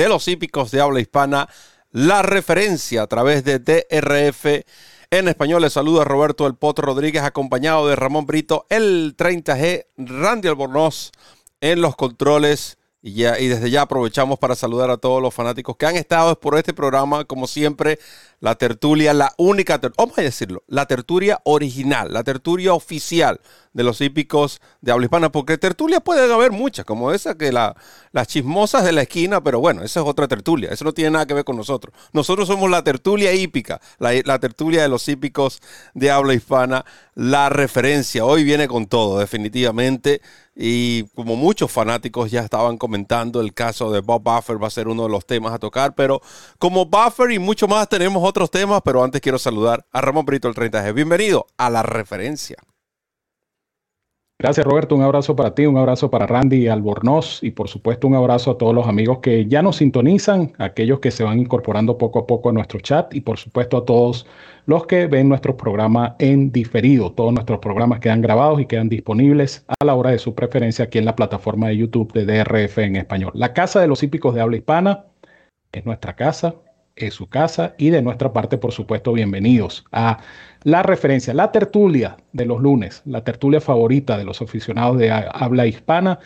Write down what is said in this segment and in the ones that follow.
de los hípicos de habla hispana, la referencia a través de DRF en español. Les saluda Roberto El Potro Rodríguez, acompañado de Ramón Brito, el 30G, Randy Albornoz en los controles y, ya, y desde ya aprovechamos para saludar a todos los fanáticos que han estado por este programa, como siempre, la tertulia, la única, vamos a decirlo, la tertulia original, la tertulia oficial de los hípicos de habla hispana, porque tertulia puede haber muchas, como esa que la, las chismosas de la esquina, pero bueno, esa es otra tertulia, eso no tiene nada que ver con nosotros. Nosotros somos la tertulia hípica, la, la tertulia de los hípicos de habla hispana, la referencia. Hoy viene con todo, definitivamente. Y como muchos fanáticos ya estaban comentando, el caso de Bob Buffer va a ser uno de los temas a tocar. Pero como Buffer y mucho más, tenemos otros temas. Pero antes quiero saludar a Ramón Brito, el 30G. Bienvenido a la referencia. Gracias Roberto, un abrazo para ti, un abrazo para Randy Albornoz y por supuesto un abrazo a todos los amigos que ya nos sintonizan, aquellos que se van incorporando poco a poco a nuestro chat y por supuesto a todos los que ven nuestros programas en diferido. Todos nuestros programas quedan grabados y quedan disponibles a la hora de su preferencia aquí en la plataforma de YouTube de DRF en español. La Casa de los Hípicos de Habla Hispana es nuestra casa, es su casa y de nuestra parte, por supuesto, bienvenidos a la referencia, la tertulia de los lunes, la tertulia favorita de los aficionados de habla hispana.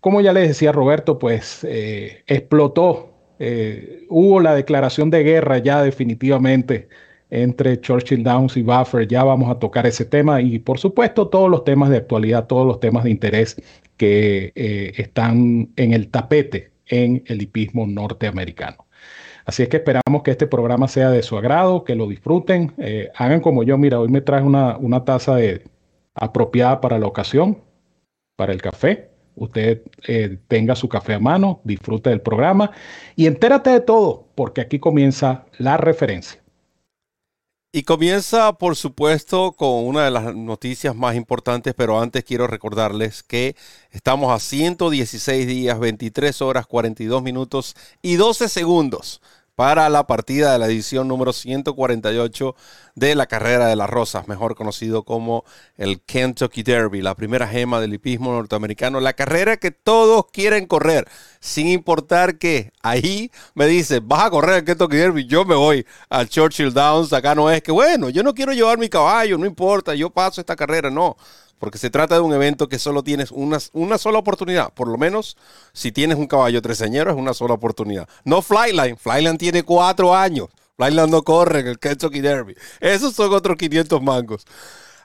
Como ya les decía Roberto, pues eh, explotó, eh, hubo la declaración de guerra ya definitivamente entre Churchill Downs y Buffer. Ya vamos a tocar ese tema y por supuesto todos los temas de actualidad, todos los temas de interés que eh, están en el tapete en el hipismo norteamericano. Así es que esperamos que este programa sea de su agrado, que lo disfruten. Eh, hagan como yo, mira, hoy me traje una, una taza de, apropiada para la ocasión, para el café. Usted eh, tenga su café a mano, disfrute del programa y entérate de todo, porque aquí comienza la referencia. Y comienza, por supuesto, con una de las noticias más importantes, pero antes quiero recordarles que estamos a 116 días, 23 horas, 42 minutos y 12 segundos para la partida de la edición número 148 de la carrera de las rosas, mejor conocido como el Kentucky Derby, la primera gema del hipismo norteamericano, la carrera que todos quieren correr, sin importar que ahí me dice, vas a correr el Kentucky Derby, yo me voy al Churchill Downs, acá no es que, bueno, yo no quiero llevar mi caballo, no importa, yo paso esta carrera, no porque se trata de un evento que solo tienes una, una sola oportunidad. Por lo menos, si tienes un caballo treseñero, es una sola oportunidad. No Flyline. Flyline tiene cuatro años. Flyline no corre en el Kentucky Derby. Esos son otros 500 mangos.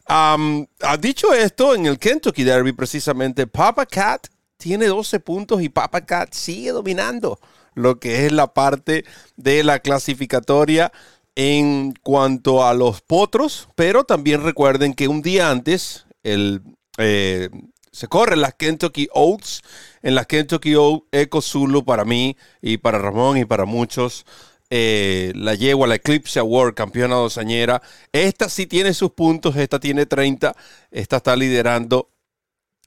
ha dicho esto, en el Kentucky Derby, precisamente, Papa Cat tiene 12 puntos y Papa Cat sigue dominando lo que es la parte de la clasificatoria en cuanto a los potros, pero también recuerden que un día antes, el, eh, se corren las Kentucky Oats. En las Kentucky Oats, Eco Zulu para mí y para Ramón y para muchos. Eh, la yegua, la Eclipse Award, campeona dosañera. Esta sí tiene sus puntos, esta tiene 30. Esta está liderando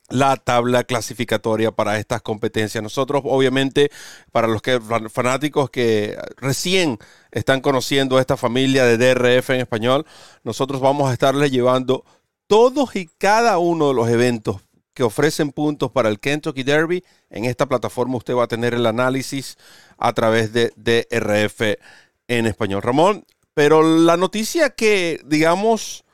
la tabla clasificatoria para estas competencias. Nosotros, obviamente, para los que fanáticos que recién están conociendo esta familia de DRF en español, nosotros vamos a estarles llevando todos y cada uno de los eventos que ofrecen puntos para el Kentucky Derby. En esta plataforma usted va a tener el análisis a través de DRF en español. Ramón, pero la noticia que, digamos,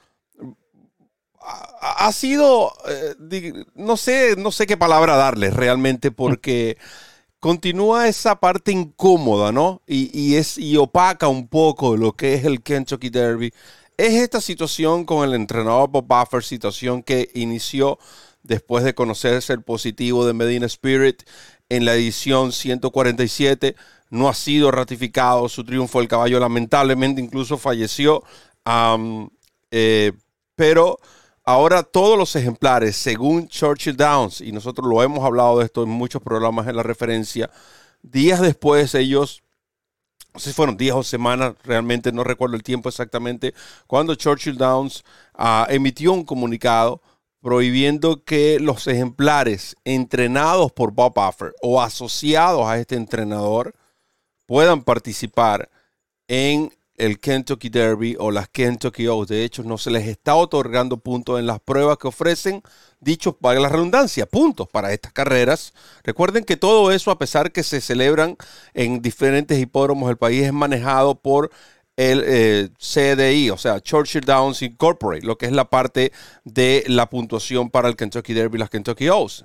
ha sido, eh, no sé, no sé qué palabra darle realmente, porque continúa esa parte incómoda, ¿no? Y, es, y opaca un poco lo que es el Kentucky Derby es esta situación con el entrenador Bob Buffer, situación que inició después de conocerse el positivo de Medina Spirit en la edición 147. No ha sido ratificado su triunfo. El caballo lamentablemente incluso falleció. Eh, pero ahora todos los ejemplares, según Churchill Downs, y nosotros lo hemos hablado de esto en muchos programas en la referencia, días después ellos no sé si fueron días o semanas, realmente no recuerdo el tiempo exactamente, cuando Churchill Downs ah, emitió un comunicado prohibiendo que los ejemplares entrenados por Bob Buffer o asociados a este entrenador puedan participar en el Kentucky Derby o las Kentucky Oaks. De hecho, no se les está otorgando puntos en las pruebas que ofrecen, dicho para la redundancia, puntos para estas carreras. Recuerden que todo eso, a pesar que se celebran en diferentes hipódromos del país, es manejado por el eh, CDI, o sea, Churchill Downs Incorporated, lo que es la parte de la puntuación para el Kentucky Derby y las Kentucky Oaks.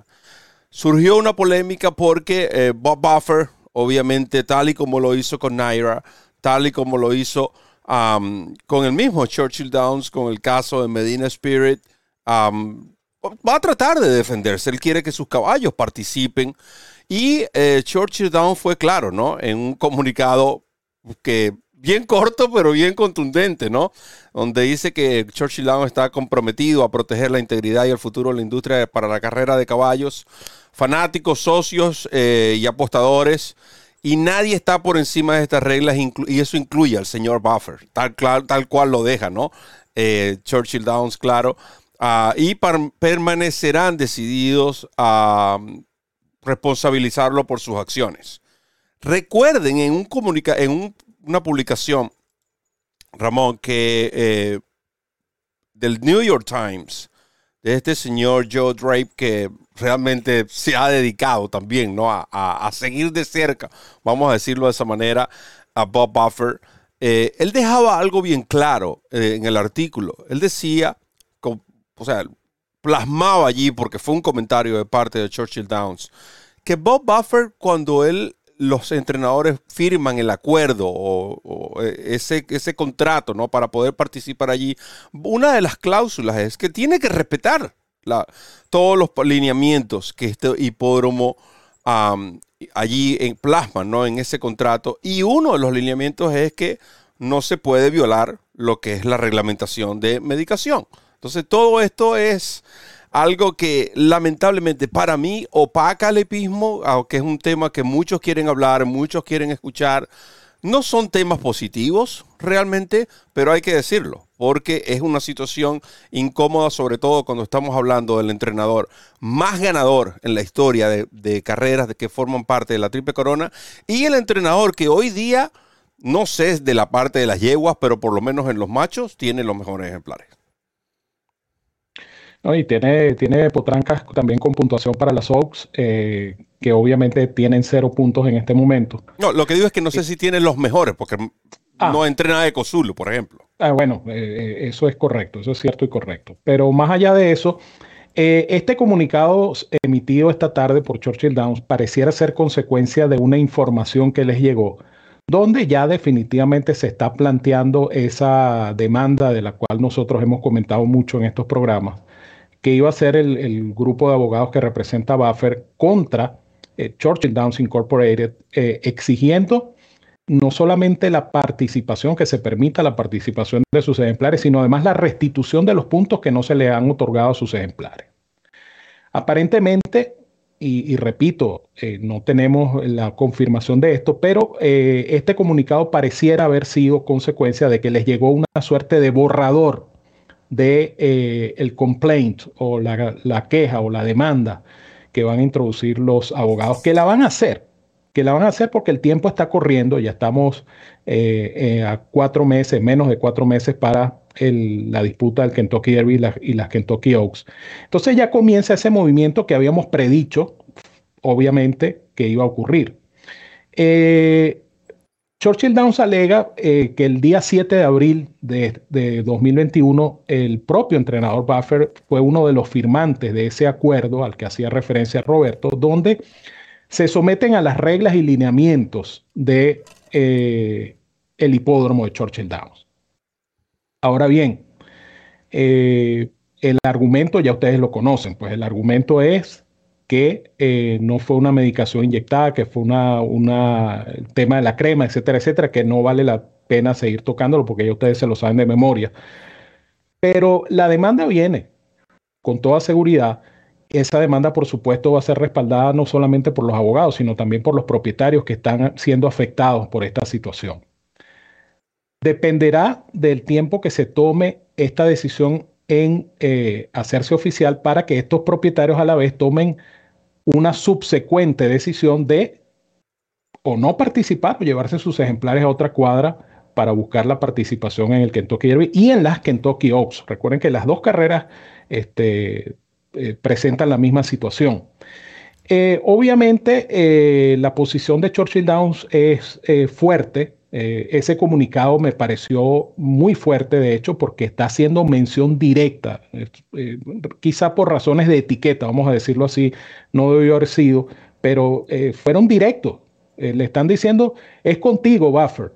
Surgió una polémica porque eh, Bob Buffer, obviamente, tal y como lo hizo con Naira, tal y como lo hizo con el mismo Churchill Downs, con el caso de Medina Spirit. va a tratar de defenderse. Él quiere que sus caballos participen. Y eh, Churchill Downs fue claro, ¿no? En un comunicado que bien corto, pero bien contundente, ¿no? Donde dice que Churchill Downs está comprometido a proteger la integridad y el futuro de la industria para la carrera de caballos, fanáticos, socios eh, y apostadores y nadie está por encima de estas reglas y eso incluye al señor Buffer, tal, cual lo deja, ¿no? Eh, Churchill Downs, claro. Ah, y permanecerán decididos a responsabilizarlo por sus acciones. Recuerden en, un comunica en una publicación, Ramón, que eh, del New York Times, de este señor Joe Drape, que realmente se ha dedicado también ¿no? a, seguir de cerca, vamos a decirlo de esa manera, a Bob Buffer. Eh, él dejaba algo bien claro eh, en el artículo. Él decía, o sea, plasmaba allí, porque fue un comentario de parte de Churchill Downs, que Bob Buffer, cuando él los entrenadores firman el acuerdo o, eh, ese, ese contrato ¿no? para poder participar allí, una de las cláusulas es que tiene que respetar todos los lineamientos que este hipódromo allí en, plasma ¿no? en ese contrato. Y uno de los lineamientos es que no se puede violar lo que es la reglamentación de medicación. Entonces todo esto es algo que lamentablemente para mí opaca el epismo, aunque es un tema que muchos quieren hablar, muchos quieren escuchar. No son temas positivos realmente, pero hay que decirlo, porque es una situación incómoda, sobre todo cuando estamos hablando del entrenador más ganador en la historia de, carreras de que forman parte de la Triple Corona y el entrenador que hoy día, no sé es de la parte de las yeguas, pero por lo menos en los machos, tiene los mejores ejemplares. y tiene, tiene potrancas también con puntuación para las Oaks. Eh, que obviamente tienen cero puntos en este momento. No, lo que digo es que no sé si tienen los mejores, porque ah. no entrena de Cozulu, por ejemplo. Ah, bueno, eh, eh, eso es correcto, eso es cierto y correcto. Pero más allá de eso, eh, este comunicado emitido esta tarde por Churchill Downs pareciera ser consecuencia de una información que les llegó, donde ya definitivamente se está planteando esa demanda de la cual nosotros hemos comentado mucho en estos programas, que iba a ser el, el grupo de abogados que representa Buffer contra eh, Churchill Downs Incorporated, eh, exigiendo no solamente la participación, que se permita la participación de sus ejemplares, sino además la restitución de los puntos que no se le han otorgado a sus ejemplares. Aparentemente, y, repito, eh, no tenemos la confirmación de esto, pero este comunicado pareciera haber sido consecuencia de que les llegó una suerte de borrador de el complaint o la queja o la demanda que van a introducir los abogados, que la van a hacer, que la van a hacer porque el tiempo está corriendo, ya estamos eh, eh, a cuatro meses, menos de cuatro meses para la disputa del Kentucky Derby y, las Kentucky Oaks. Entonces ya comienza ese movimiento que habíamos predicho, obviamente, que iba a ocurrir. Eh, Churchill Downs alega que el día 7 de abril de, de, 2021 el propio entrenador Buffer fue uno de los firmantes de ese acuerdo al que hacía referencia Roberto, donde se someten a las reglas y lineamientos de eh, el hipódromo de Churchill Downs. Ahora bien, eh, el argumento ya ustedes lo conocen, pues el argumento es que eh, no fue una medicación inyectada, que fue una, una, tema de la crema, etcétera, etcétera, que no vale la pena seguir tocándolo porque ya ustedes se lo saben de memoria. Pero la demanda viene con toda seguridad esa demanda, por supuesto, va a ser respaldada no solamente por los abogados, sino también por los propietarios que están siendo afectados por esta situación. Dependerá del tiempo que se tome esta decisión en eh, hacerse oficial para que estos propietarios a la vez tomen una subsecuente decisión de o no participar o llevarse sus ejemplares a otra cuadra para buscar la participación en el Kentucky Derby y en las Kentucky Oaks. Recuerden que las dos carreras este, eh, presentan la misma situación. Eh, obviamente, la posición de Churchill Downs es fuerte. Ese comunicado me pareció muy fuerte, de hecho, porque está haciendo mención directa, quizá por razones de etiqueta, vamos a decirlo así, no debió haber sido, pero fueron directos. le están diciendo, es contigo, Buffer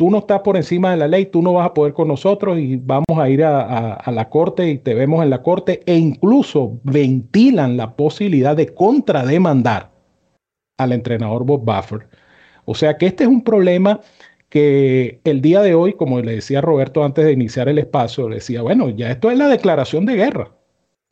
tú no estás por encima de la ley, tú no vas a poder con nosotros y vamos a ir a, la corte y te vemos en la corte e incluso ventilan la posibilidad de contrademandar al entrenador Bob Buffer. O sea que este es un problema que el día de hoy, como le decía Roberto antes de iniciar el espacio, decía, bueno, ya esto es la declaración de guerra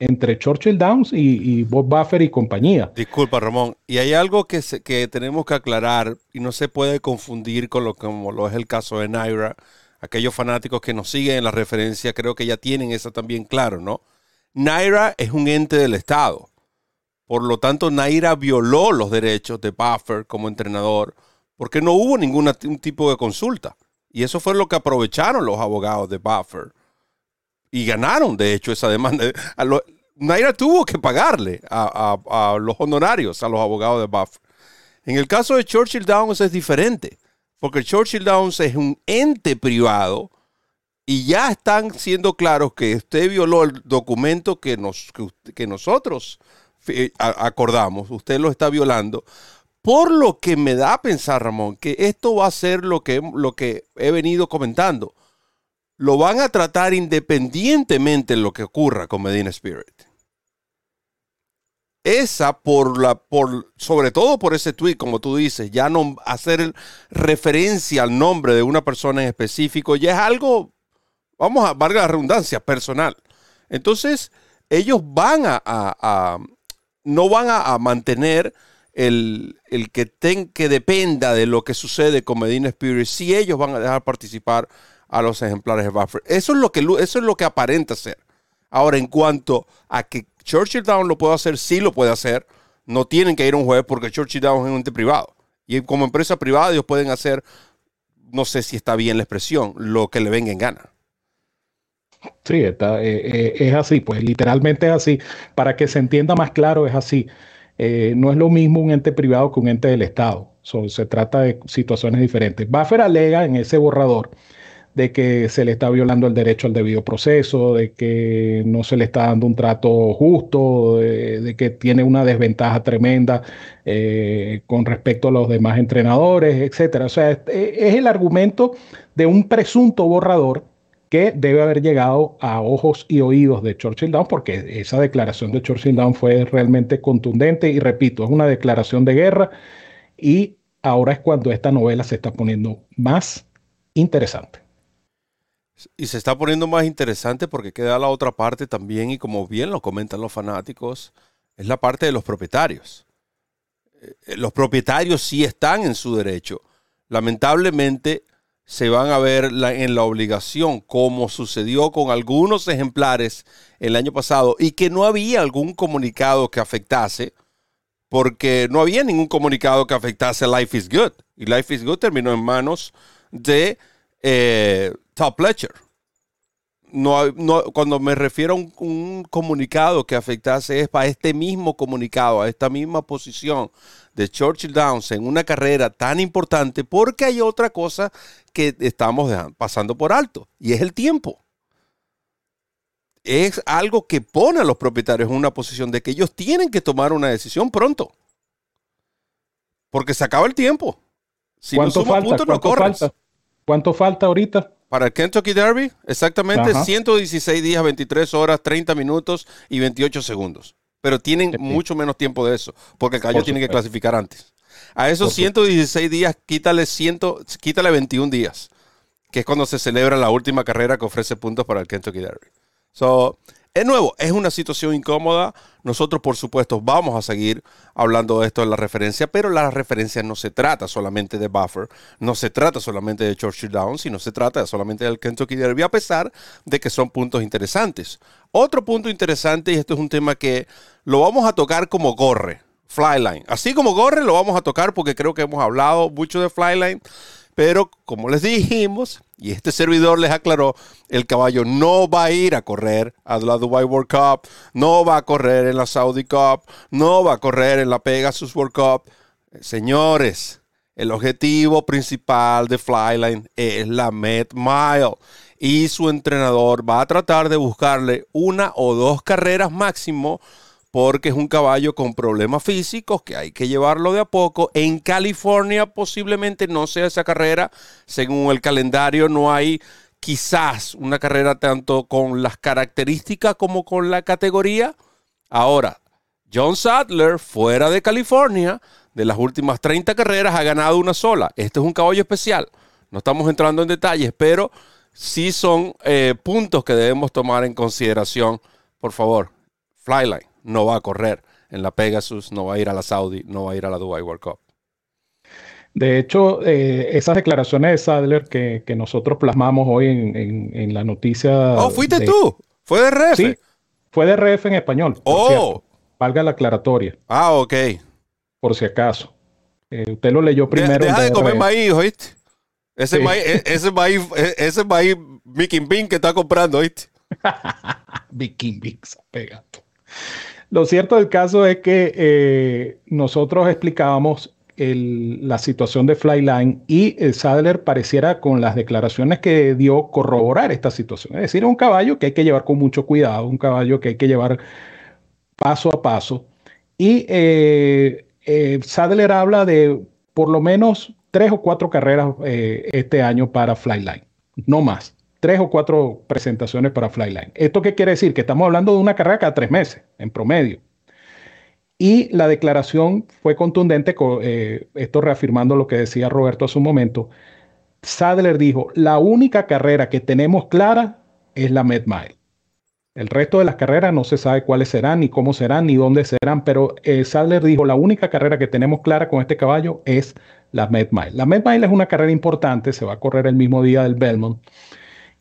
entre Churchill Downs y, Bob Buffer y compañía. Disculpa, Ramón. Y hay algo que, que tenemos que aclarar y no se puede confundir con lo como lo es el caso de Naira. Aquellos fanáticos que nos siguen en la referencia creo que ya tienen eso también claro, ¿no? Naira es un ente del Estado. Por lo tanto, Naira violó los derechos de Buffer como entrenador porque no hubo ningún tipo de consulta. Y eso fue lo que aprovecharon los abogados de Buffer y ganaron, de hecho, esa demanda. Naira tuvo que pagarle a, los honorarios a los abogados de Buff. En el caso de Churchill Downs es diferente, porque Churchill Downs es un ente privado y ya están siendo claros que usted violó el documento que, nos, que, nosotros eh, acordamos, usted lo está violando. Por lo que me da a pensar, Ramón, que esto va a ser lo que, lo que he venido comentando lo van a tratar independientemente de lo que ocurra con Medina Spirit. Esa por la, por, sobre todo por ese tweet, como tú dices, ya no hacer referencia al nombre de una persona en específico, ya es algo, vamos a, valga la redundancia, personal. Entonces, ellos van a, no van a, mantener el, el que, ten, que dependa de lo que sucede con Medina Spirit, si ellos van a dejar participar a los ejemplares de Buffer. Eso es lo que, eso es lo que aparenta ser. Ahora, en cuanto a que Churchill Down lo puede hacer, sí lo puede hacer. No tienen que ir a un juez porque Churchill Down es un ente privado. Y como empresa privada ellos pueden hacer, no sé si está bien la expresión, lo que le venga en gana. Sí, eh, eh, es así, pues literalmente es así. Para que se entienda más claro, es así. Eh, no es lo mismo un ente privado que un ente del Estado. se trata de situaciones diferentes. Buffer alega en ese borrador de que se le está violando el derecho al debido proceso, de que no se le está dando un trato justo, de, que tiene una desventaja tremenda eh, con respecto a los demás entrenadores, etcétera. O sea, es, el argumento de un presunto borrador que debe haber llegado a ojos y oídos de Churchill Down, porque esa declaración de Churchill Down fue realmente contundente y repito, es una declaración de guerra y ahora es cuando esta novela se está poniendo más interesante. Y se está poniendo más interesante porque queda la otra parte también, y como bien lo comentan los fanáticos, es la parte de los propietarios. Eh, los propietarios sí están en su derecho. Lamentablemente se van a ver en la obligación, como sucedió con algunos ejemplares el año pasado, y que no había algún comunicado que afectase, porque no había ningún comunicado que afectase a Life is Good. Y Life is Good terminó en manos de eh, Top Pletcher. No, no, cuando me refiero a un, comunicado que afectase es para este mismo comunicado, a esta misma posición de Churchill Downs en una carrera tan importante, porque hay otra cosa que estamos pasando por alto y es el tiempo. Es algo que pone a los propietarios en una posición de que ellos tienen que tomar una decisión pronto. Porque se acaba el tiempo. Si ¿Cuánto falta? ¿Cuánto, falta? ¿Cuánto falta ahorita? Para el Kentucky Derby, exactamente 116 días, 23 horas, 30 minutos y 28 segundos. Pero tienen mucho menos tiempo de eso, porque el Cayo tiene que clasificar antes. A esos 116 días, quítale, 100, quítale 21 días, que es cuando se celebra la última carrera que ofrece puntos para el Kentucky Derby. So, Es nuevo, es una situación incómoda. Nosotros, por supuesto, vamos a seguir hablando de esto en la referencia, pero la referencia no se trata solamente de Buffer, no se trata solamente de Churchill Downs, sino se trata solamente del Kentucky Derby, a pesar de que son puntos interesantes. Otro punto interesante, y esto es un tema que lo vamos a tocar como corre, Flyline. Así como corre, lo vamos a tocar porque creo que hemos hablado mucho de Flyline. Pero como les dijimos, y este servidor les aclaró, el caballo no va a ir a correr a la Dubai World Cup, no va a correr en la Saudi Cup, no va a correr en la Pegasus World Cup. Señores, el objetivo principal de Flyline es la Met Mile y su entrenador va a tratar de buscarle una o dos carreras máximo porque es un caballo con problemas físicos que hay que llevarlo de a poco. En California posiblemente no sea esa carrera, según el calendario no hay quizás una carrera tanto con las características como con la categoría. Ahora, John Sadler, fuera de California, de las últimas 30 carreras ha ganado una sola. Este es un caballo especial. No estamos entrando en detalles, pero sí son eh, puntos que debemos tomar en consideración. Por favor, Flyline no va a correr en la Pegasus, no va a ir a la Saudi, no va a ir a la Dubai World Cup. De hecho, eh, esas declaraciones de Sadler que, nosotros plasmamos hoy en, la noticia. Oh, fuiste tú. Fue de RF. Sí, fue de RF en español. Oh. Valga la aclaratoria. Ah, ok. Por si acaso. Eh, usted lo leyó primero. deja de, comer maíz, ¿oíste? Ese, maíz, e, ese maíz, e, ese maíz Mickey Bean que está comprando, ¿oíste? Mickey Bean, pegado. Lo cierto del caso es que eh, nosotros explicábamos la situación de Flyline y el Sadler pareciera con las declaraciones que dio corroborar esta situación. Es decir, un caballo que hay que llevar con mucho cuidado, un caballo que hay que llevar paso a paso. Y eh, eh, Sadler habla de por lo menos tres o cuatro carreras este año para Flyline, no más tres o cuatro presentaciones para Flyline. ¿Esto qué quiere decir? Que estamos hablando de una carrera cada tres meses, en promedio. Y la declaración fue contundente, eh, esto reafirmando lo que decía Roberto hace un momento. Sadler dijo, la única carrera que tenemos clara es la Med Mile. El resto de las carreras no se sabe cuáles serán, ni cómo serán, ni dónde serán, pero eh, Sadler dijo, la única carrera que tenemos clara con este caballo es la Med Mile. La Med Mile es una carrera importante, se va a correr el mismo día del Belmont.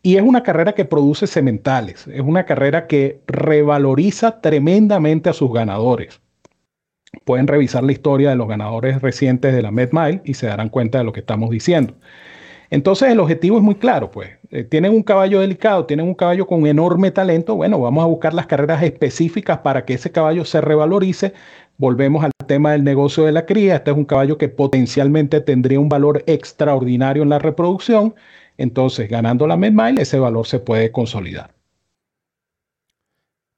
Y es una carrera que produce sementales, es una carrera que revaloriza tremendamente a sus ganadores. Pueden revisar la historia de los ganadores recientes de la Med Mile y se darán cuenta de lo que estamos diciendo. Entonces el objetivo es muy claro, pues eh, tienen un caballo delicado, tienen un caballo con enorme talento, bueno, vamos a buscar las carreras específicas para que ese caballo se revalorice. Volvemos al tema del negocio de la cría, este es un caballo que potencialmente tendría un valor extraordinario en la reproducción entonces, ganando la mid mile, ese valor se puede consolidar.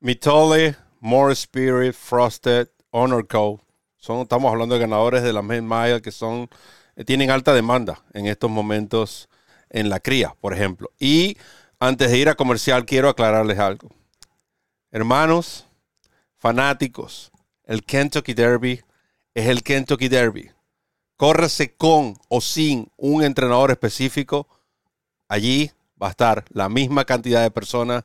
Mitole, More Spirit, Frosted, Honor Co. Estamos hablando de ganadores de la mid mile que son, eh, tienen alta demanda en estos momentos en la cría, por ejemplo. Y antes de ir a comercial, quiero aclararles algo. Hermanos, fanáticos, el Kentucky Derby es el Kentucky Derby. Córrese con o sin un entrenador específico allí va a estar la misma cantidad de personas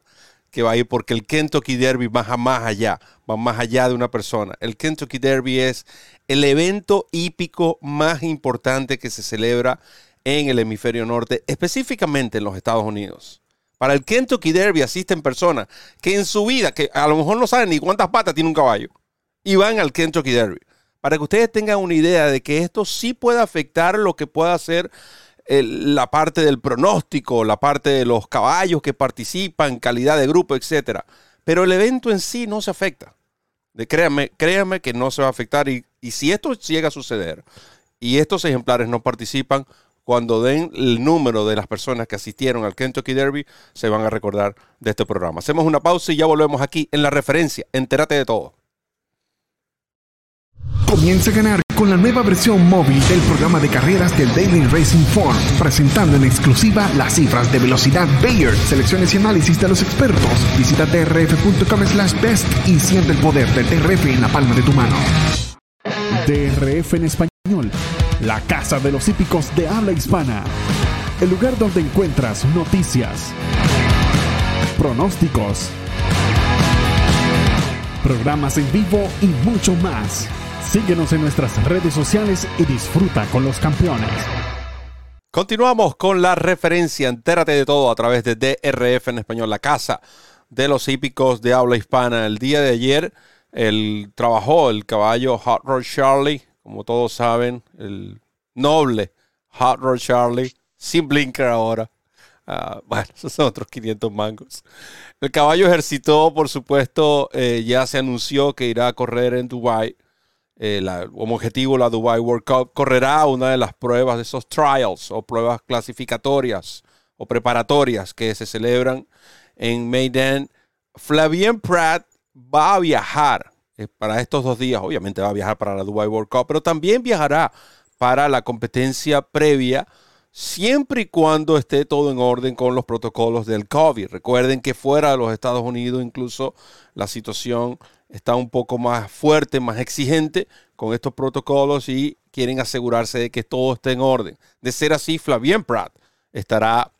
que va a ir porque el Kentucky Derby va más allá, va más allá de una persona. El Kentucky Derby es el evento hípico más importante que se celebra en el hemisferio norte, específicamente en los Estados Unidos. Para el Kentucky Derby asisten personas que en su vida, que a lo mejor no saben ni cuántas patas tiene un caballo, y van al Kentucky Derby. Para que ustedes tengan una idea de que esto sí puede afectar lo que pueda hacer la parte del pronóstico, la parte de los caballos que participan, calidad de grupo, etc. Pero el evento en sí no se afecta. De, créanme, créanme que no se va a afectar. Y, y si esto llega a suceder y estos ejemplares no participan, cuando den el número de las personas que asistieron al Kentucky Derby, se van a recordar de este programa. Hacemos una pausa y ya volvemos aquí en la referencia. Entérate de todo. Comienza a ganar con la nueva versión móvil del programa de carreras del Daily Racing Form, presentando en exclusiva las cifras de velocidad Bayer, selecciones y análisis de los expertos. Visita drf.com slash best y siente el poder del DRF en la palma de tu mano. DRF en español, la casa de los hípicos de habla hispana. El lugar donde encuentras noticias, pronósticos programas en vivo y mucho más. Síguenos en nuestras redes sociales y disfruta con los campeones. Continuamos con la referencia. Entérate de todo a través de DRF en español, la casa de los hípicos de habla hispana. El día de ayer el, trabajó el caballo Hot Rod Charlie, como todos saben, el noble Hot Rod Charlie, sin blinker ahora. Ah, bueno, esos son otros 500 mangos. El caballo ejercitó, por supuesto, eh, ya se anunció que irá a correr en Dubai. Eh, como objetivo la Dubai World Cup correrá una de las pruebas de esos trials o pruebas clasificatorias o preparatorias que se celebran en Maidan. Flavien Pratt va a viajar eh, para estos dos días. Obviamente va a viajar para la Dubai World Cup, pero también viajará para la competencia previa siempre y cuando esté todo en orden con los protocolos del COVID. Recuerden que fuera de los Estados Unidos incluso la situación está un poco más fuerte, más exigente con estos protocolos y quieren asegurarse de que todo esté en orden. De ser así, Flavien Pratt estará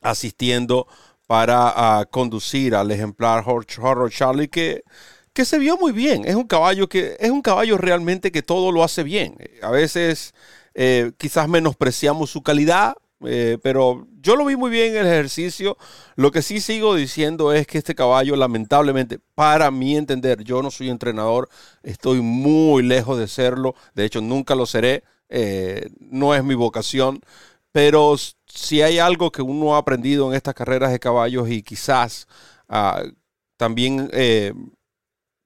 asistiendo para ah, conducir al ejemplar Horror Charlie que, que se vio muy bien. Es un caballo que es un caballo realmente que todo lo hace bien. A veces eh, quizás menospreciamos su calidad, eh, pero yo lo vi muy bien en el ejercicio. Lo que sí sigo diciendo es que este caballo, lamentablemente, para mi entender, yo no soy entrenador, estoy muy lejos de serlo, de hecho nunca lo seré, eh, no es mi vocación, pero si hay algo que uno ha aprendido en estas carreras de caballos y quizás ah, también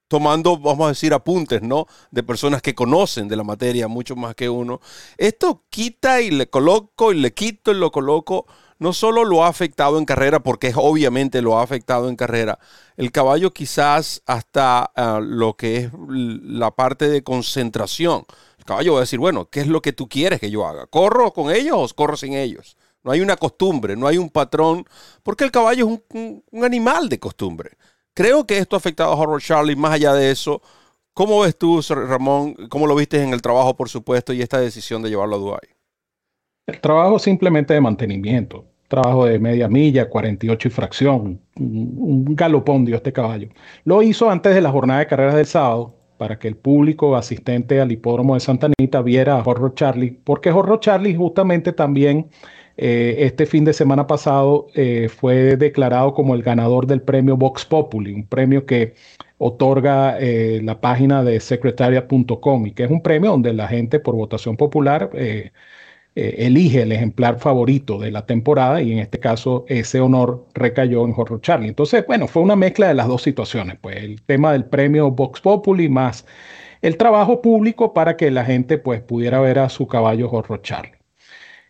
tomando, vamos a decir, apuntes, ¿no? De personas que conocen de la materia mucho más que uno. Esto quita y le coloco y le quito y lo coloco. No solo lo ha afectado en carrera, porque obviamente lo ha afectado en carrera. El caballo quizás hasta ah, lo que es la parte de concentración. El caballo va a decir, bueno, ¿qué es lo que tú quieres que yo haga? ¿Corro con ellos o corro sin ellos? No hay una costumbre, no hay un patrón, porque el caballo es un animal de costumbre. Creo que esto ha afectado a Horror Charlie. Más allá de eso, ¿cómo ves tú, Ramón? ¿Cómo lo viste en el trabajo, por supuesto, y esta decisión de llevarlo a Dubái? El trabajo simplemente de mantenimiento. Trabajo de media milla, 48 y fracción. Un, galopón dio este caballo. Lo hizo antes de la jornada de carreras del sábado para que el público asistente al hipódromo de Santa Anita viera a Horror Charlie, porque Horror Charlie justamente también eh, este fin de semana pasado eh, fue declarado como el ganador del premio Vox Populi, un premio que otorga eh, la página de secretariat.com y que es un premio donde la gente por votación popular elige el ejemplar favorito de la temporada y en este caso ese honor recayó en Horror Charlie. Entonces, bueno, fue una mezcla de las dos situaciones, pues el tema del premio Vox Populi más el trabajo público para que la gente pues pudiera ver a su caballo Horror Charlie.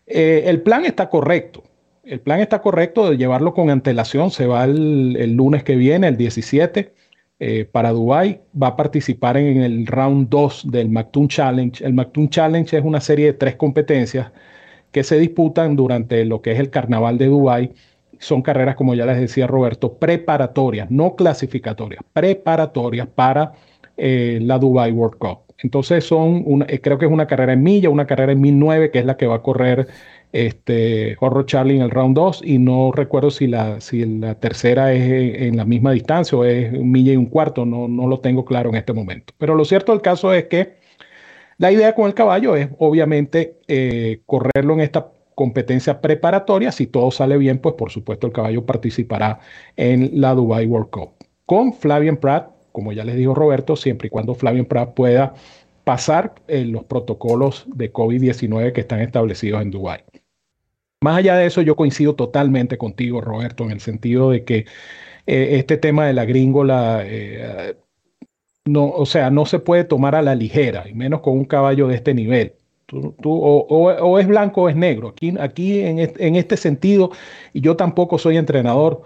Eh, el plan está correcto. El plan está correcto de llevarlo con antelación. Se va el, lunes que viene, el 17, eh, para Dubai. Va a participar en el round 2 del Mactoon Challenge. El Mactoon Challenge es una serie de tres competencias que se disputan durante lo que es el carnaval de Dubai. Son carreras, como ya les decía Roberto, preparatorias, no clasificatorias, preparatorias para eh, la Dubai World Cup. Entonces son, una, eh, creo que es una carrera en milla, una carrera en 1009, que es la que va a correr este, Charlie en el round 2 y no recuerdo si la, si la tercera es en la misma distancia o es milla y un cuarto, no, no lo tengo claro en este momento. Pero lo cierto del caso es que la idea con el caballo es obviamente eh, correrlo en esta competencia preparatoria. Si todo sale bien, pues por supuesto el caballo participará en la Dubai World Cup. Con Flavian Pratt como ya les dijo Roberto, siempre y cuando Flavio Prat pueda pasar eh, los protocolos de COVID-19 que están establecidos en Dubái. Más allá de eso, yo coincido totalmente contigo, Roberto, en el sentido de que eh, este tema de la gringola, eh, no, o sea, no se puede tomar a la ligera, y menos con un caballo de este nivel. o, es blanco o es negro. Aquí, aquí en, este, sentido, y yo tampoco soy entrenador,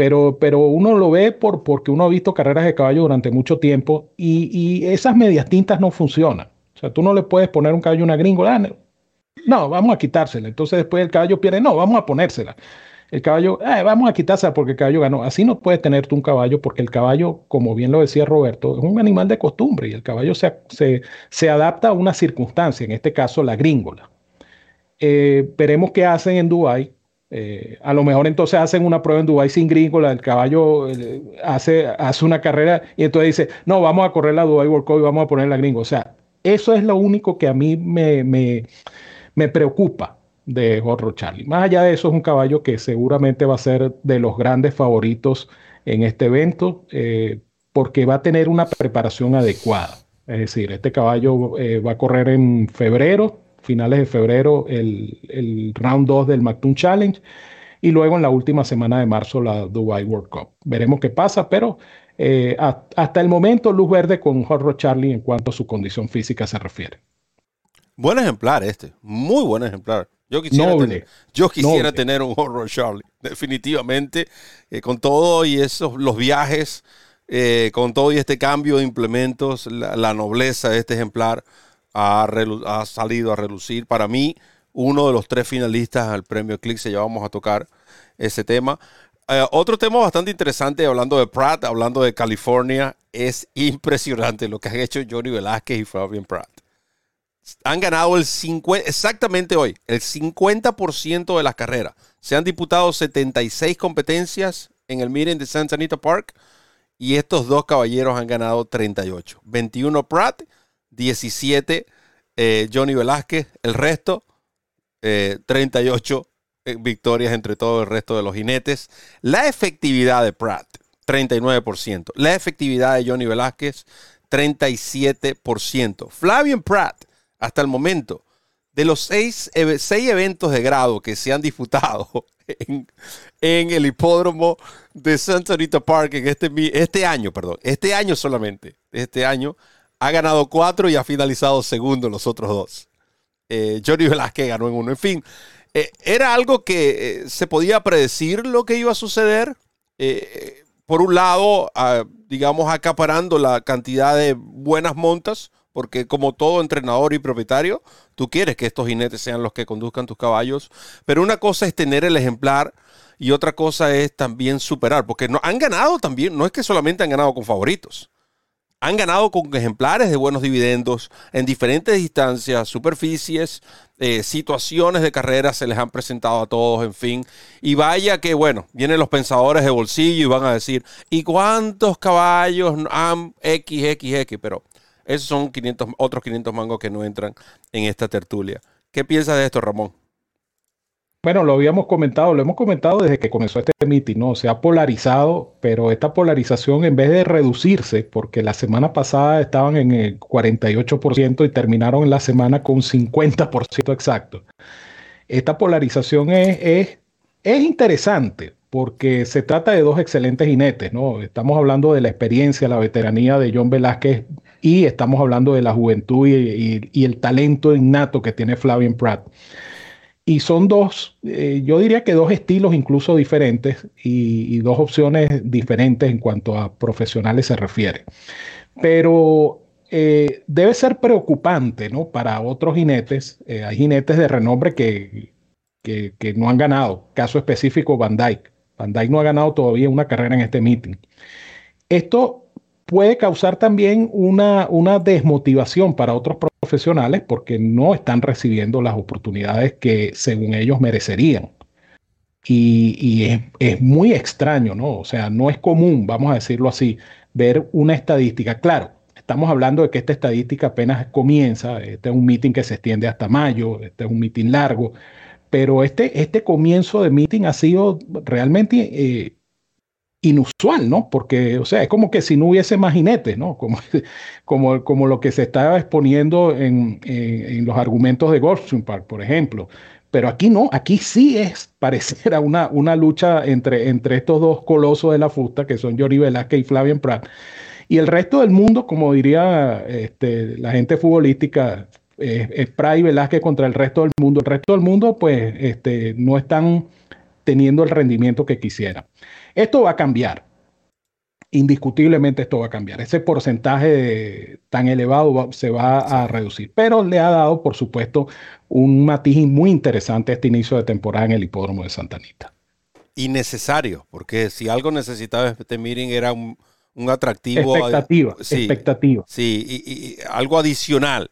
pero, pero uno lo ve por, porque uno ha visto carreras de caballo durante mucho tiempo y, esas medias tintas no funcionan. O sea, tú no le puedes poner un caballo a una gringo, ah, no, vamos a quitársela. Entonces después el caballo pierde, no, vamos a ponérsela. El caballo, eh, vamos a quitársela porque el caballo ganó. Así no puedes tener tú un caballo porque el caballo, como bien lo decía Roberto, es un animal de costumbre y el caballo se, se, se adapta a una circunstancia, en este caso la gringola. Eh, veremos qué hacen en Dubái Eh, a lo mejor entonces hacen una prueba en Dubai sin gringo, el caballo eh, hace, hace una carrera y entonces dice, no, vamos a correr la Dubai World Cup y vamos a poner la gringo. O sea, eso es lo único que a mí me, me, me preocupa de Jorro Charlie. Más allá de eso, es un caballo que seguramente va a ser de los grandes favoritos en este evento eh, porque va a tener una preparación adecuada. Es decir, este caballo va a correr en febrero, finales de febrero el, round 2 del Mactoon Challenge y luego en la última semana de marzo la Dubai World Cup. Veremos qué pasa, pero eh, hasta el momento luz verde con Horror Charlie en cuanto a su condición física se refiere. Buen ejemplar este, muy buen ejemplar. Yo quisiera, tener, yo quisiera tener un Horror Charlie, definitivamente, eh, con todo y esos, los viajes, eh, con todo y este cambio de implementos, la nobleza de este ejemplar ha, salido a relucir. Para mí, uno de los tres finalistas al premio Eclipse, ya vamos a tocar ese tema. Eh, otro tema bastante interesante, hablando de Pratt, hablando de California, es impresionante lo que han hecho Johnny Velázquez y Fabian Pratt. Han ganado el 50, exactamente hoy, el 50% de las carreras. Se han disputado 76 competencias en el meeting de Santa Anita Park y estos dos caballeros han ganado 38. 21 Pratt 17 eh, Johnny Velázquez, el resto 38 eh, eh, victorias entre todo el resto de los jinetes. La efectividad de Pratt, 39%. La efectividad de Johnny Velázquez, 37%. Flavian Pratt, hasta el momento, de los seis, eventos de grado que se han disputado en, el hipódromo de Santa Rita Park en este, este año, perdón, este año solamente, este año, ha ganado cuatro y ha finalizado segundo en los otros dos. Eh, Johnny Velázquez ganó en uno. En fin, eh, era algo que eh, se podía predecir lo que iba a suceder. por un lado, digamos, acaparando la cantidad de buenas montas, porque como todo entrenador y propietario, tú quieres que estos jinetes sean los que conduzcan tus caballos. Pero una cosa es tener el ejemplar y otra cosa es también superar, porque no, han ganado también, no es que solamente han ganado con favoritos han ganado con ejemplares de buenos dividendos en diferentes distancias, superficies, eh, situaciones de carrera se les han presentado a todos, en fin. Y vaya que, bueno, vienen los pensadores de bolsillo y van a decir, ¿y cuántos caballos han XXX? Pero esos son 500, otros 500 mangos que no entran en esta tertulia. ¿Qué piensas de esto, Ramón? Bueno, lo habíamos comentado, lo hemos comentado desde que comenzó este meeting, ¿no? Se ha polarizado, pero esta polarización en vez de reducirse, porque la semana pasada estaban en el 48% y terminaron la semana con 50% exacto. Esta polarización es, es, es interesante porque se trata de dos excelentes jinetes, ¿no? Estamos hablando de la experiencia, la veteranía de John Velázquez y estamos hablando de la juventud y, y el talento innato que tiene Flavian Pratt. Y son dos, eh, yo diría que dos estilos incluso diferentes y, dos opciones diferentes en cuanto a profesionales se refiere. Pero eh, debe ser preocupante ¿no? para otros jinetes. Eh, hay jinetes de renombre que, que, no han ganado. Caso específico, Van Dyke. Van Dyke no ha ganado todavía una carrera en este meeting. Esto puede causar también una, una desmotivación para otros profesionales porque no están recibiendo las oportunidades que según ellos merecerían. Y, es, muy extraño, ¿no? O sea, no es común, vamos a decirlo así, ver una estadística. Claro, estamos hablando de que esta estadística apenas comienza, este es un meeting que se extiende hasta mayo, este es un meeting largo, pero este, este comienzo de meeting ha sido realmente eh, inusual, ¿no? Porque, o sea, es como que si no hubiese más jinetes, ¿no? Como, como, como lo que se estaba exponiendo en, los argumentos de Goldstream Park, por ejemplo. Pero aquí no, aquí sí es parecer a una, una lucha entre, entre estos dos colosos de la fusta, que son Johnny Velázquez y Flavian Pratt. Y el resto del mundo, como diría este, la gente futbolística, es Pratt y Velázquez contra el resto del mundo. El resto del mundo, pues, este, no están teniendo el rendimiento que quisieran. Esto va a cambiar. Indiscutiblemente esto va a cambiar. Ese porcentaje tan elevado se va a reducir. Pero le ha dado, por supuesto, un matiz muy interesante este inicio de temporada en el hipódromo de Santa Anita. Y necesario, porque si algo necesitaba este meeting era un, atractivo. Expectativa, sí, expectativa. Sí, y, algo adicional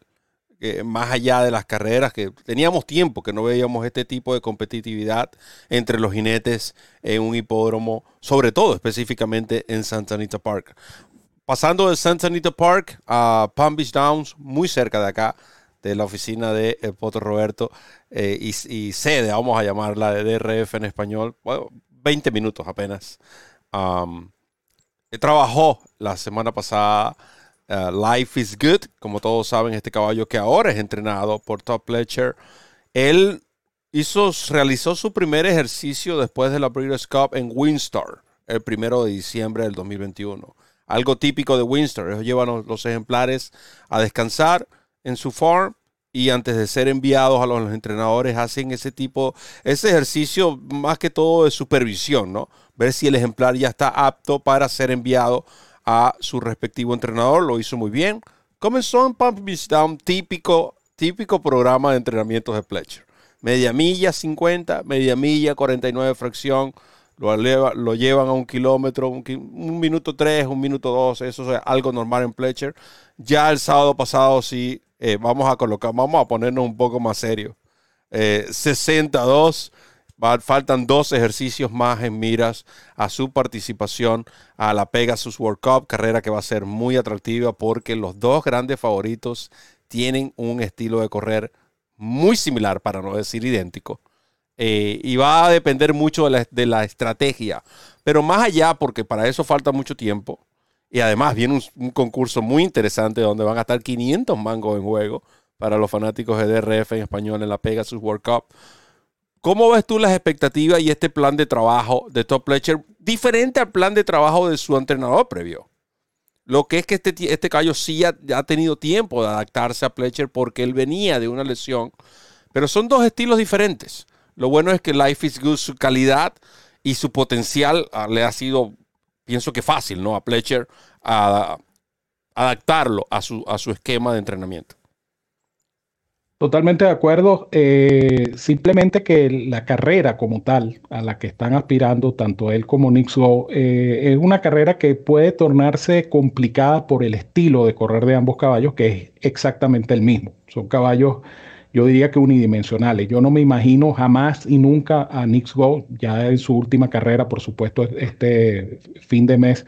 más allá de las carreras, que teníamos tiempo que no veíamos este tipo de competitividad entre los jinetes en un hipódromo, sobre todo específicamente en Santa Anita Park. Pasando de Santa Anita Park a Palm Beach Downs, muy cerca de acá, de la oficina de el Roberto eh, y, sede, vamos a llamarla, de DRF en español, 20 minutos apenas. trabajó la semana pasada Uh, Life is Good, como todos saben, este caballo que ahora es entrenado por Top Pletcher. Él hizo, realizó su primer ejercicio después de la Breeders' Cup en Windstar, el primero de diciembre del 2021. Algo típico de Windstar. Ellos llevan los ejemplares a descansar en su farm y antes de ser enviados a los entrenadores hacen ese tipo, ese ejercicio más que todo de supervisión, ¿no? Ver si el ejemplar ya está apto para ser enviado a su respectivo entrenador, lo hizo muy bien. Comenzó en Pump Beach Down, típico, típico programa de entrenamientos de Pletcher. Media milla 50, media milla 49 fracción, lo, lo llevan a un kilómetro, un, minuto 3, un minuto 2, eso es algo normal en Pletcher. Ya el sábado pasado sí, eh, vamos a colocar, vamos a ponernos un poco más serios. Eh, 62 faltan dos ejercicios más en miras a su participación a la Pegasus World Cup, carrera que va a ser muy atractiva porque los dos grandes favoritos tienen un estilo de correr muy similar, para no decir idéntico. Eh, y va a depender mucho de la, estrategia. Pero más allá, porque para eso falta mucho tiempo, y además viene un, un, concurso muy interesante donde van a estar 500 mangos en juego para los fanáticos de DRF en español en la Pegasus World Cup. ¿Cómo ves tú las expectativas y este plan de trabajo de Top Pletcher diferente al plan de trabajo de su entrenador previo? Lo que es que este, este callo sí ha, ha, tenido tiempo de adaptarse a Pletcher porque él venía de una lesión, pero son dos estilos diferentes. Lo bueno es que Life is Good, su calidad y su potencial ah, le ha sido, pienso que fácil, ¿no? A Pletcher a, adaptarlo a su, a su esquema de entrenamiento. Totalmente de acuerdo. Eh, simplemente que la carrera como tal a la que están aspirando tanto él como Nick eh, es una carrera que puede tornarse complicada por el estilo de correr de ambos caballos, que es exactamente el mismo. Son caballos, yo diría que unidimensionales. Yo no me imagino jamás y nunca a Nick ya en su última carrera, por supuesto, este fin de mes.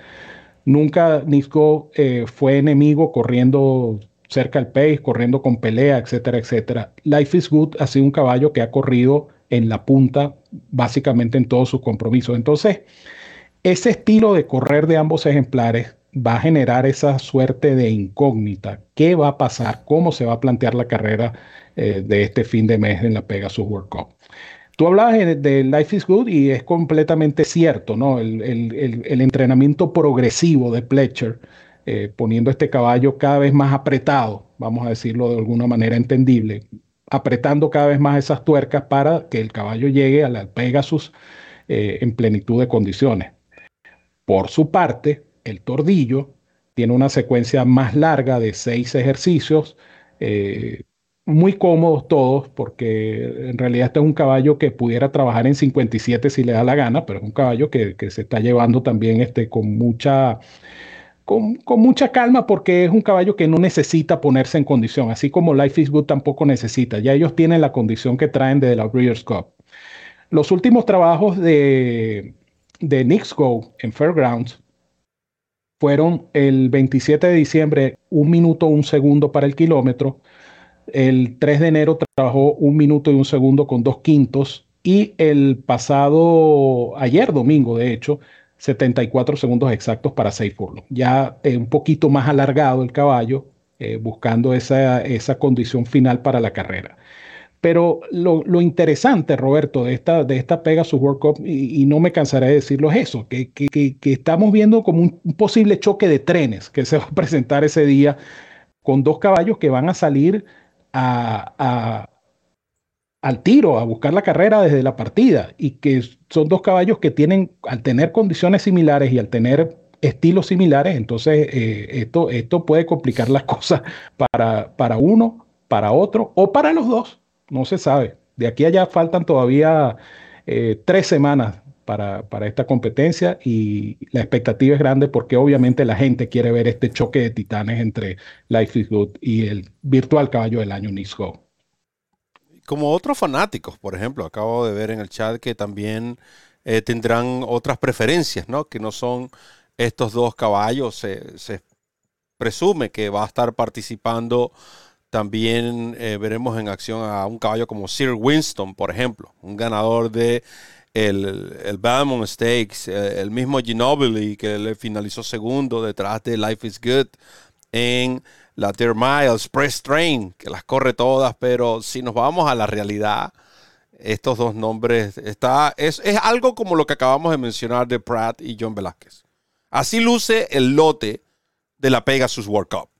Nunca Nick Go eh, fue enemigo corriendo cerca al pace, corriendo con pelea, etcétera, etcétera. Life is Good ha sido un caballo que ha corrido en la punta básicamente en todos sus compromisos. Entonces, ese estilo de correr de ambos ejemplares va a generar esa suerte de incógnita. ¿Qué va a pasar? ¿Cómo se va a plantear la carrera eh, de este fin de mes en la Pegasus World Cup? Tú hablabas de, Life is Good y es completamente cierto, ¿no? El, el entrenamiento progresivo de Pletcher eh, poniendo este caballo cada vez más apretado, vamos a decirlo de alguna manera entendible, apretando cada vez más esas tuercas para que el caballo llegue a la Pegasus eh, en plenitud de condiciones. Por su parte, el tordillo tiene una secuencia más larga de seis ejercicios, eh, muy cómodos todos, porque en realidad este es un caballo que pudiera trabajar en 57 si le da la gana, pero es un caballo que, que se está llevando también este, con mucha con, mucha calma porque es un caballo que no necesita ponerse en condición, así como Life is Good tampoco necesita. Ya ellos tienen la condición que traen de la Breeders' Cup. Los últimos trabajos de, de Knicks Go en Fairgrounds fueron el 27 de diciembre, un minuto, un segundo para el kilómetro. El 3 de enero trabajó un minuto y un segundo con dos quintos. Y el pasado, ayer domingo, de hecho, 74 segundos exactos para 6 furlongs. Ya eh, un poquito más alargado el caballo, eh, buscando esa, esa, condición final para la carrera. Pero lo, lo, interesante, Roberto, de esta, de esta Pegasus World Cup, y, no me cansaré de decirlo, es eso, que, que, que, estamos viendo como un, posible choque de trenes que se va a presentar ese día con dos caballos que van a salir a, al tiro, a buscar la carrera desde la partida y que son dos caballos que tienen, al tener condiciones similares y al tener estilos similares, entonces eh, esto, esto puede complicar las cosas para, para uno, para otro o para los dos, no se sabe. De aquí allá faltan todavía eh, tres semanas para, para, esta competencia y la expectativa es grande porque obviamente la gente quiere ver este choque de titanes entre Life is Good y el virtual caballo del año Nisco. Como otros fanáticos, por ejemplo, acabo de ver en el chat que también eh, tendrán otras preferencias, ¿no? Que no son estos dos caballos. Se, presume que va a estar participando también, eh, veremos en acción a un caballo como Sir Winston, por ejemplo, un ganador de el, el Stakes, eh, el mismo Ginobili que le finalizó segundo detrás de Life is Good en la Deer Miles, Press Train, que las corre todas, pero si nos vamos a la realidad, estos dos nombres está, es, algo como lo que acabamos de mencionar de Pratt y John Velázquez. Así luce el lote de la Pegasus World Cup.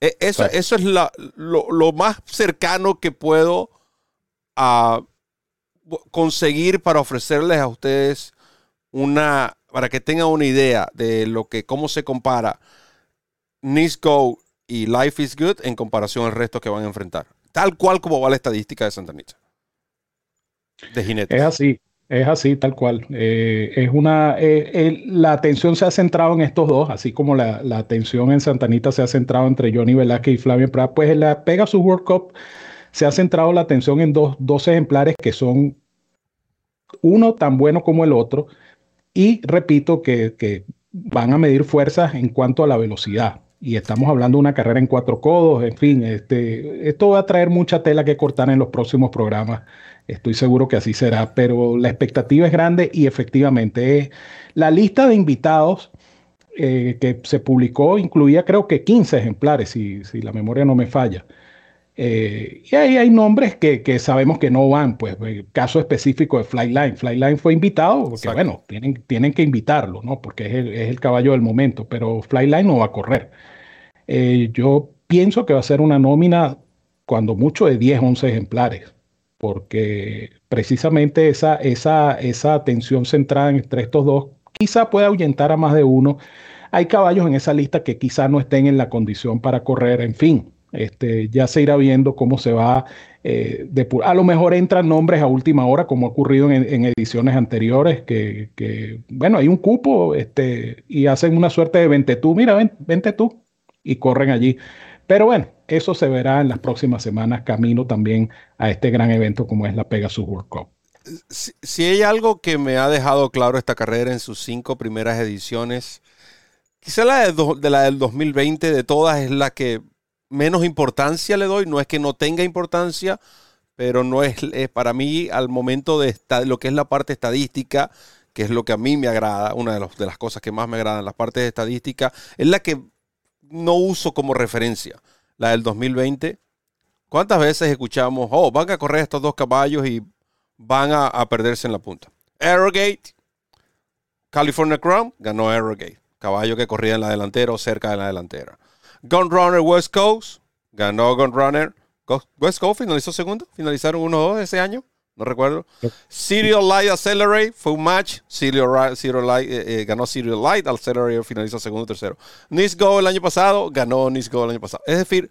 E, eso, eso, es lo, más cercano que puedo a, conseguir para ofrecerles a ustedes una, para que tengan una idea de lo que, cómo se compara Nisco y Life is Good en comparación al resto que van a enfrentar. Tal cual como va la estadística de Santa Anita de jinetes. Es así, es así, tal cual. Eh, es una, eh, la atención se ha centrado en estos dos, así como la, atención en Santanita se ha centrado entre Johnny Velázquez y Flavio Prat. Pues en la Pegasus World Cup se ha centrado la atención en dos, dos ejemplares que son uno tan bueno como el otro. Y repito que, que van a medir fuerzas en cuanto a la velocidad y estamos hablando de una carrera en cuatro codos, en fin, este, esto va a traer mucha tela que cortar en los próximos programas Estoy seguro que así será, pero la expectativa es grande y efectivamente la lista de invitados eh, que se publicó incluía creo que 15 ejemplares, si, si la memoria no me falla. Eh, y ahí hay nombres que, que, sabemos que no van, pues el caso específico de Flyline. Flyline fue invitado, porque bueno, tienen, tienen que invitarlo, ¿no? Porque es el, es el, caballo del momento, pero Flyline no va a correr. Eh, yo pienso que va a ser una nómina, cuando mucho, de 10, 11 ejemplares porque precisamente esa, esa, esa atención centrada entre estos dos quizá pueda ahuyentar a más de uno. Hay caballos en esa lista que quizá no estén en la condición para correr, en fin. Este, ya se irá viendo cómo se va eh, A lo mejor entran nombres a última hora, como ha ocurrido en, ediciones anteriores, que, bueno, hay un cupo este, y hacen una suerte de vente tú, mira, ven, vente tú, y corren allí. Pero bueno, eso se verá en las próximas semanas, camino también a este gran evento como es la Pegasus World Cup. Si, hay algo que me ha dejado claro esta carrera en sus cinco primeras ediciones, quizá la de, la del 2020 de todas es la que menos importancia le doy. No es que no tenga importancia, pero no es, para mí al momento de lo que es la parte estadística, que es lo que a mí me agrada, una de, de las cosas que más me agradan, las partes de estadística, es la que no uso como referencia la del 2020. ¿Cuántas veces escuchamos, oh, van a correr estos dos caballos y van a, perderse en la punta? Arrogate, California Crown, ganó Arrogate. Caballo que corría en la delantera o cerca de la delantera. Gunrunner West Coast, ganó Gunrunner. West Coast finalizó segundo, finalizaron 1-2 ese año no recuerdo. Serial Light Accelerate fue un match. Serial, Light, eh, eh, ganó Serial Light, Accelerate finalizó segundo y tercero. Nice Go el año pasado, ganó Nice Go el año pasado. Es decir,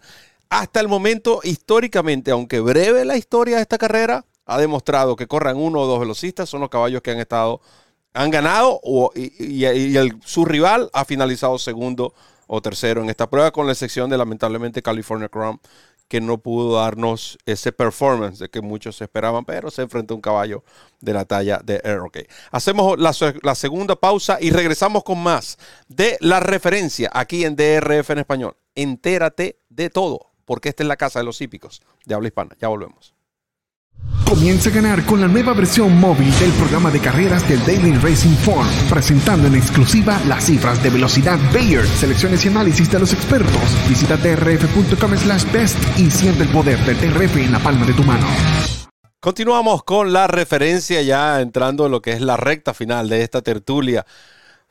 hasta el momento, históricamente, aunque breve la historia de esta carrera, ha demostrado que corran uno o dos velocistas, son los caballos que han estado, han ganado y, el, su rival ha finalizado segundo o tercero en esta prueba, con la excepción de lamentablemente California Crown, que no pudo darnos ese performance de que muchos esperaban, pero se enfrentó a un caballo de la talla de ROK. Hacemos la, la, segunda pausa y regresamos con más de la referencia aquí en DRF en español. Entérate de todo, porque esta es la casa de los hípicos de habla hispana. Ya volvemos. Comienza a ganar con la nueva versión móvil del programa de carreras del Daily Racing Form, presentando en exclusiva las cifras de velocidad Bayer, selecciones y análisis de los expertos. Visita trf.com slash best y siente el poder del TRF en la palma de tu mano. Continuamos con la referencia ya entrando en lo que es la recta final de esta tertulia.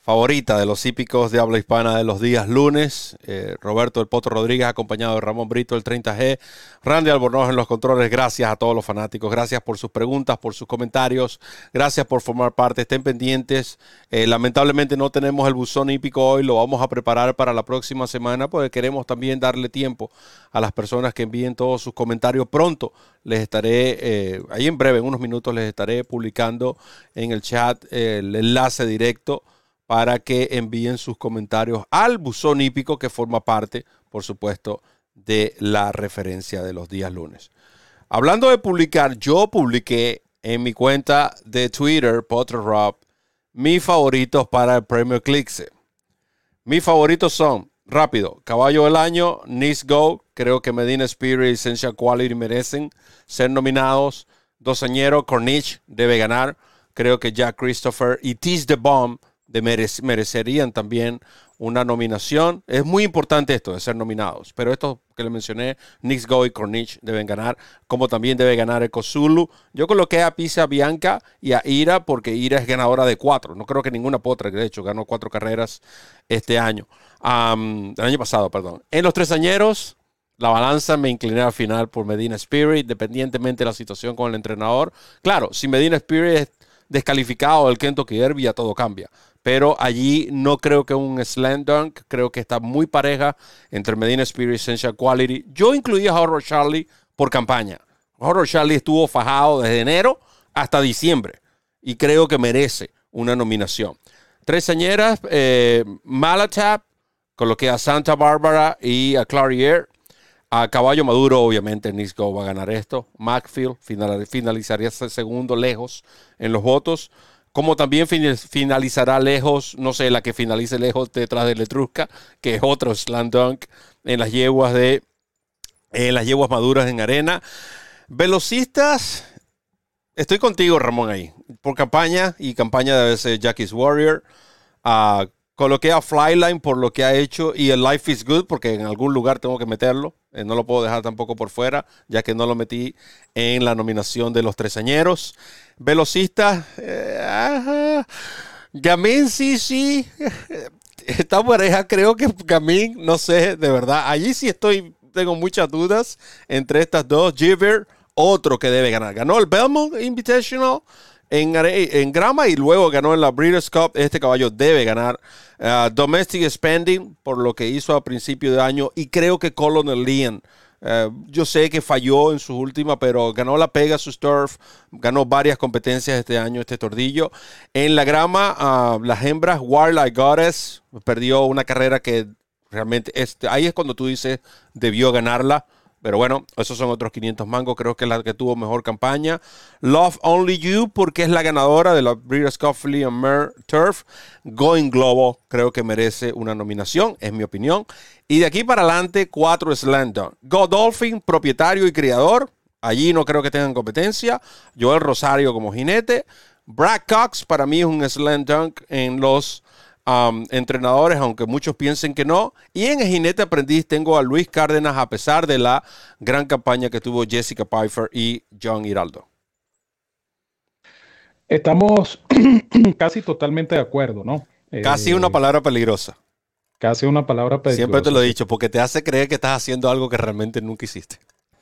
Favorita de los hípicos de habla hispana de los días lunes. Eh, Roberto El Poto Rodríguez, acompañado de Ramón Brito, el 30G. Randy Albornoz en los controles. Gracias a todos los fanáticos. Gracias por sus preguntas, por sus comentarios. Gracias por formar parte. Estén pendientes. Eh, lamentablemente no tenemos el buzón hípico hoy. Lo vamos a preparar para la próxima semana porque queremos también darle tiempo a las personas que envíen todos sus comentarios pronto. Les estaré, eh, ahí en breve, en unos minutos, les estaré publicando en el chat el enlace directo para que envíen sus comentarios al buzón hípico que forma parte, por supuesto, de la referencia de los días lunes. Hablando de publicar, yo publiqué en mi cuenta de Twitter, Potter Rob, mis favoritos para el premio Eclipse. Mis favoritos son, rápido, Caballo del Año, Nice Go, creo que Medina Spirit y Essential Quality merecen ser nominados. Dosañero, Corniche debe ganar. Creo que Jack Christopher y Tease the Bomb merecerían también una nominación. Es muy importante esto de ser nominados, pero esto que le mencioné, Nix Go y Corniche deben ganar, como también debe ganar Ecozulu. Yo coloqué a Pisa Bianca y a Ira porque Ira es ganadora de cuatro. No creo que ninguna potra, de hecho, ganó cuatro carreras este año. el año pasado, perdón. En los tres añeros, la balanza me incliné al final por Medina Spirit, independientemente de la situación con el entrenador. Claro, si Medina Spirit es descalificado del Kentucky Derby, ya todo cambia pero allí no creo que un slam dunk, creo que está muy pareja entre Medina Spirit y Essential Quality. Yo incluí a Horror Charlie por campaña. Horror Charlie estuvo fajado desde enero hasta diciembre y creo que merece una nominación. Tres señeras, eh, Malatap, coloqué a Santa Barbara y a Clarier. A caballo maduro, obviamente, Nisco va a ganar esto. Macfield finalizaría segundo lejos en los votos como también finalizará lejos, no sé, la que finalice lejos detrás de Letrusca, que es otro slam dunk en las yeguas de en las yeguas maduras en arena. Velocistas, estoy contigo, Ramón, ahí. Por campaña y campaña de veces Jackie's Warrior. Uh, coloqué a Flyline por lo que ha hecho y el Life is Good porque en algún lugar tengo que meterlo. Eh, no lo puedo dejar tampoco por fuera, ya que no lo metí en la nominación de los tresañeros. Velocista, eh, Gamin sí, sí. Esta pareja creo que Gamin, no sé, de verdad. Allí sí estoy, tengo muchas dudas entre estas dos. Giver, otro que debe ganar. Ganó el Belmont Invitational en, en grama y luego ganó en la Breeders' Cup. Este caballo debe ganar. Uh, domestic Spending por lo que hizo a principio de año y creo que Colonel Leon eh, yo sé que falló en su última, pero ganó la Pegasus Turf, ganó varias competencias este año este tordillo. En la grama, ah, las hembras, Warlike Goddess, perdió una carrera que realmente, este, ahí es cuando tú dices, debió ganarla. Pero bueno, esos son otros 500 mangos. Creo que es la que tuvo mejor campaña. Love Only You, porque es la ganadora de la Breeders' Cup and Mer Turf. Going Global, creo que merece una nominación, es mi opinión. Y de aquí para adelante, cuatro Slam Godolphin, propietario y criador. Allí no creo que tengan competencia. Joel Rosario como jinete. Brad Cox, para mí es un slam dunk en los entrenadores, aunque muchos piensen que no. Y en el jinete aprendiz tengo a Luis Cárdenas, a pesar de la gran campaña que tuvo Jessica Pfeiffer y John Hiraldo. Estamos casi totalmente de acuerdo, ¿no? Casi una eh, palabra peligrosa. Casi una palabra peligrosa. Siempre te lo he dicho, porque te hace creer que estás haciendo algo que realmente nunca hiciste.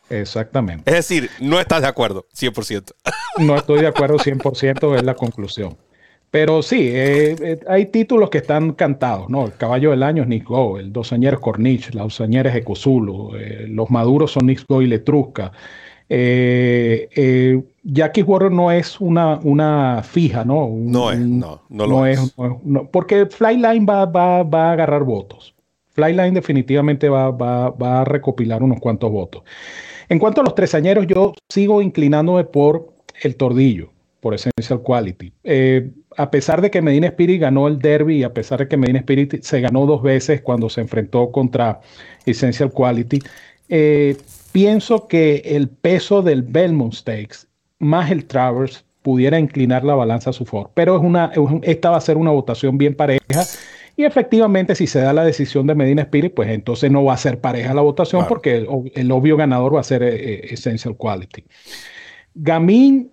Exactamente. Es decir, no estás de acuerdo, 100%. No estoy de acuerdo 100%, es la conclusión. Pero sí, eh, eh, hay títulos que están cantados, ¿no? El caballo del año es Nick Go, el dosañero es Corniche, la dosañera es Ecozulu, eh, los maduros son Nick Go y Letrusca. Jackie Warrior no es una, una fija, ¿no? no es, no, no lo es. porque Flyline va, va, va, a agarrar votos. Flyline definitivamente va, va, va a recopilar unos cuantos votos. En cuanto a los tresañeros, yo sigo inclinándome por el tordillo por Essential Quality. Eh, a pesar de que Medina Spirit ganó el derby y a pesar de que Medina Spirit se ganó dos veces cuando se enfrentó contra Essential Quality, eh, pienso que el peso del Belmont Stakes más el Travers pudiera inclinar la balanza a su favor. Pero es una, esta va a ser una votación bien pareja. Y efectivamente, si se da la decisión de Medina Spirit, pues entonces no va a ser pareja la votación porque el, obvio ganador va a ser eh, Essential Quality. Gamín,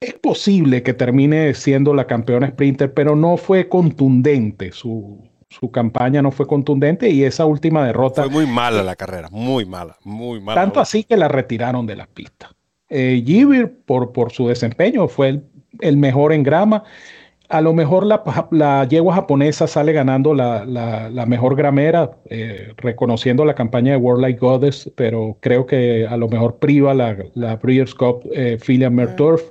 es posible que termine siendo la campeona sprinter, pero no fue contundente. Su, su campaña no fue contundente y esa última derrota. Fue muy mala la carrera, muy mala, muy mala. Tanto así que la retiraron de las pistas. Eh, por, por su desempeño, fue el, el mejor en grama a lo mejor la, yegua japonesa sale ganando la, mejor gramera, eh, reconociendo la campaña de World Like Goddess, pero creo que a lo mejor priva la, la Breeders' Cup eh, Merturf.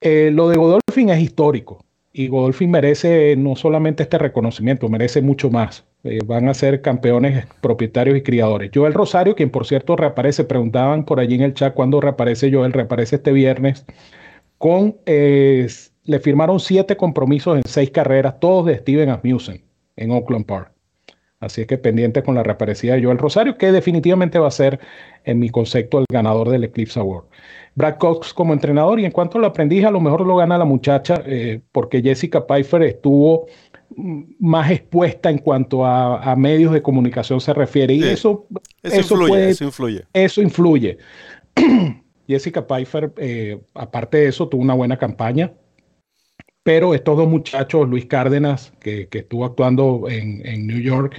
Eh, lo de Godolphin es histórico y Godolphin merece no solamente este reconocimiento, merece mucho más. Eh, van a ser campeones propietarios y criadores. Joel Rosario, quien por cierto reaparece, preguntaban por allí en el chat cuándo reaparece Joel, reaparece este viernes con le firmaron siete compromisos en seis carreras, todos de Steven Asmussen en Oakland Park. Así es que pendiente con la reaparecida de Joel Rosario, que definitivamente va a ser, en mi concepto, el ganador del Eclipse Award. Brad Cox como entrenador, y en cuanto al aprendiz, a lo mejor lo gana la muchacha, eh, porque Jessica Pfeiffer estuvo más expuesta en cuanto a, medios de comunicación se refiere. Y eso, eso, influye, eso influye. Eso influye. Jessica Pfeiffer, eh, aparte de eso, tuvo una buena campaña pero estos dos muchachos, Luis Cárdenas, que, estuvo actuando en, New York,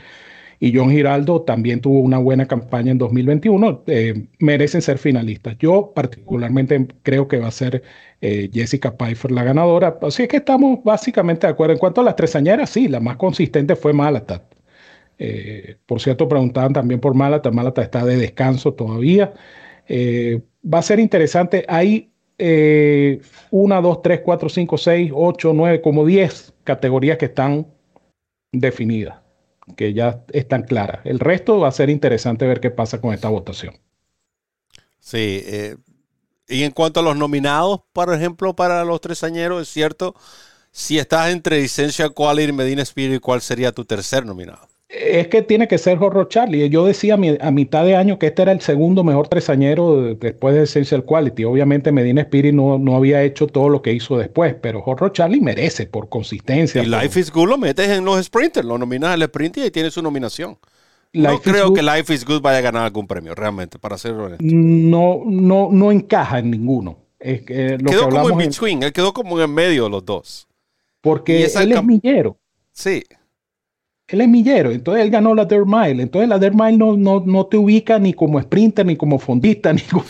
y John Giraldo también tuvo una buena campaña en 2021, eh, merecen ser finalistas. Yo particularmente creo que va a ser eh, Jessica Pfeiffer la ganadora, así es que estamos básicamente de acuerdo. En cuanto a las tresañeras, sí, la más consistente fue Malatat. Eh, por cierto, preguntaban también por Malata. Malata está de descanso todavía. va a ser interesante. Hay eh, una, dos, tres, cuatro, cinco, seis, ocho, nueve, como diez categorías que están definidas, que ya están claras. El resto va a ser interesante ver qué pasa con esta votación. Sí, eh, y en cuanto a los nominados, por ejemplo, para los tresañeros, es cierto, si estás entre Essential Quality y Medina Spirit, ¿cuál sería tu tercer nominado? Es que tiene que ser Horror Charlie. Yo decía a mitad de año que este era el segundo mejor tresañero después de Essential Quality. Obviamente Medina Spirit no, no había hecho todo lo que hizo después, pero Horror Charlie merece por consistencia. Y Life is Good lo metes en los sprinters, lo nominas al sprint y tiene su nominación. no creo que Life is Good vaya a ganar algún premio, realmente, para ser honesto. No, no, no encaja en ninguno. Es que quedó como en between, él quedó como en medio de los dos. Porque él es millero. Sí él es millero, entonces él ganó la Dirt Mile. Entonces la Dirt Mile no, no, no te ubica ni como sprinter, ni como fondista, ni como.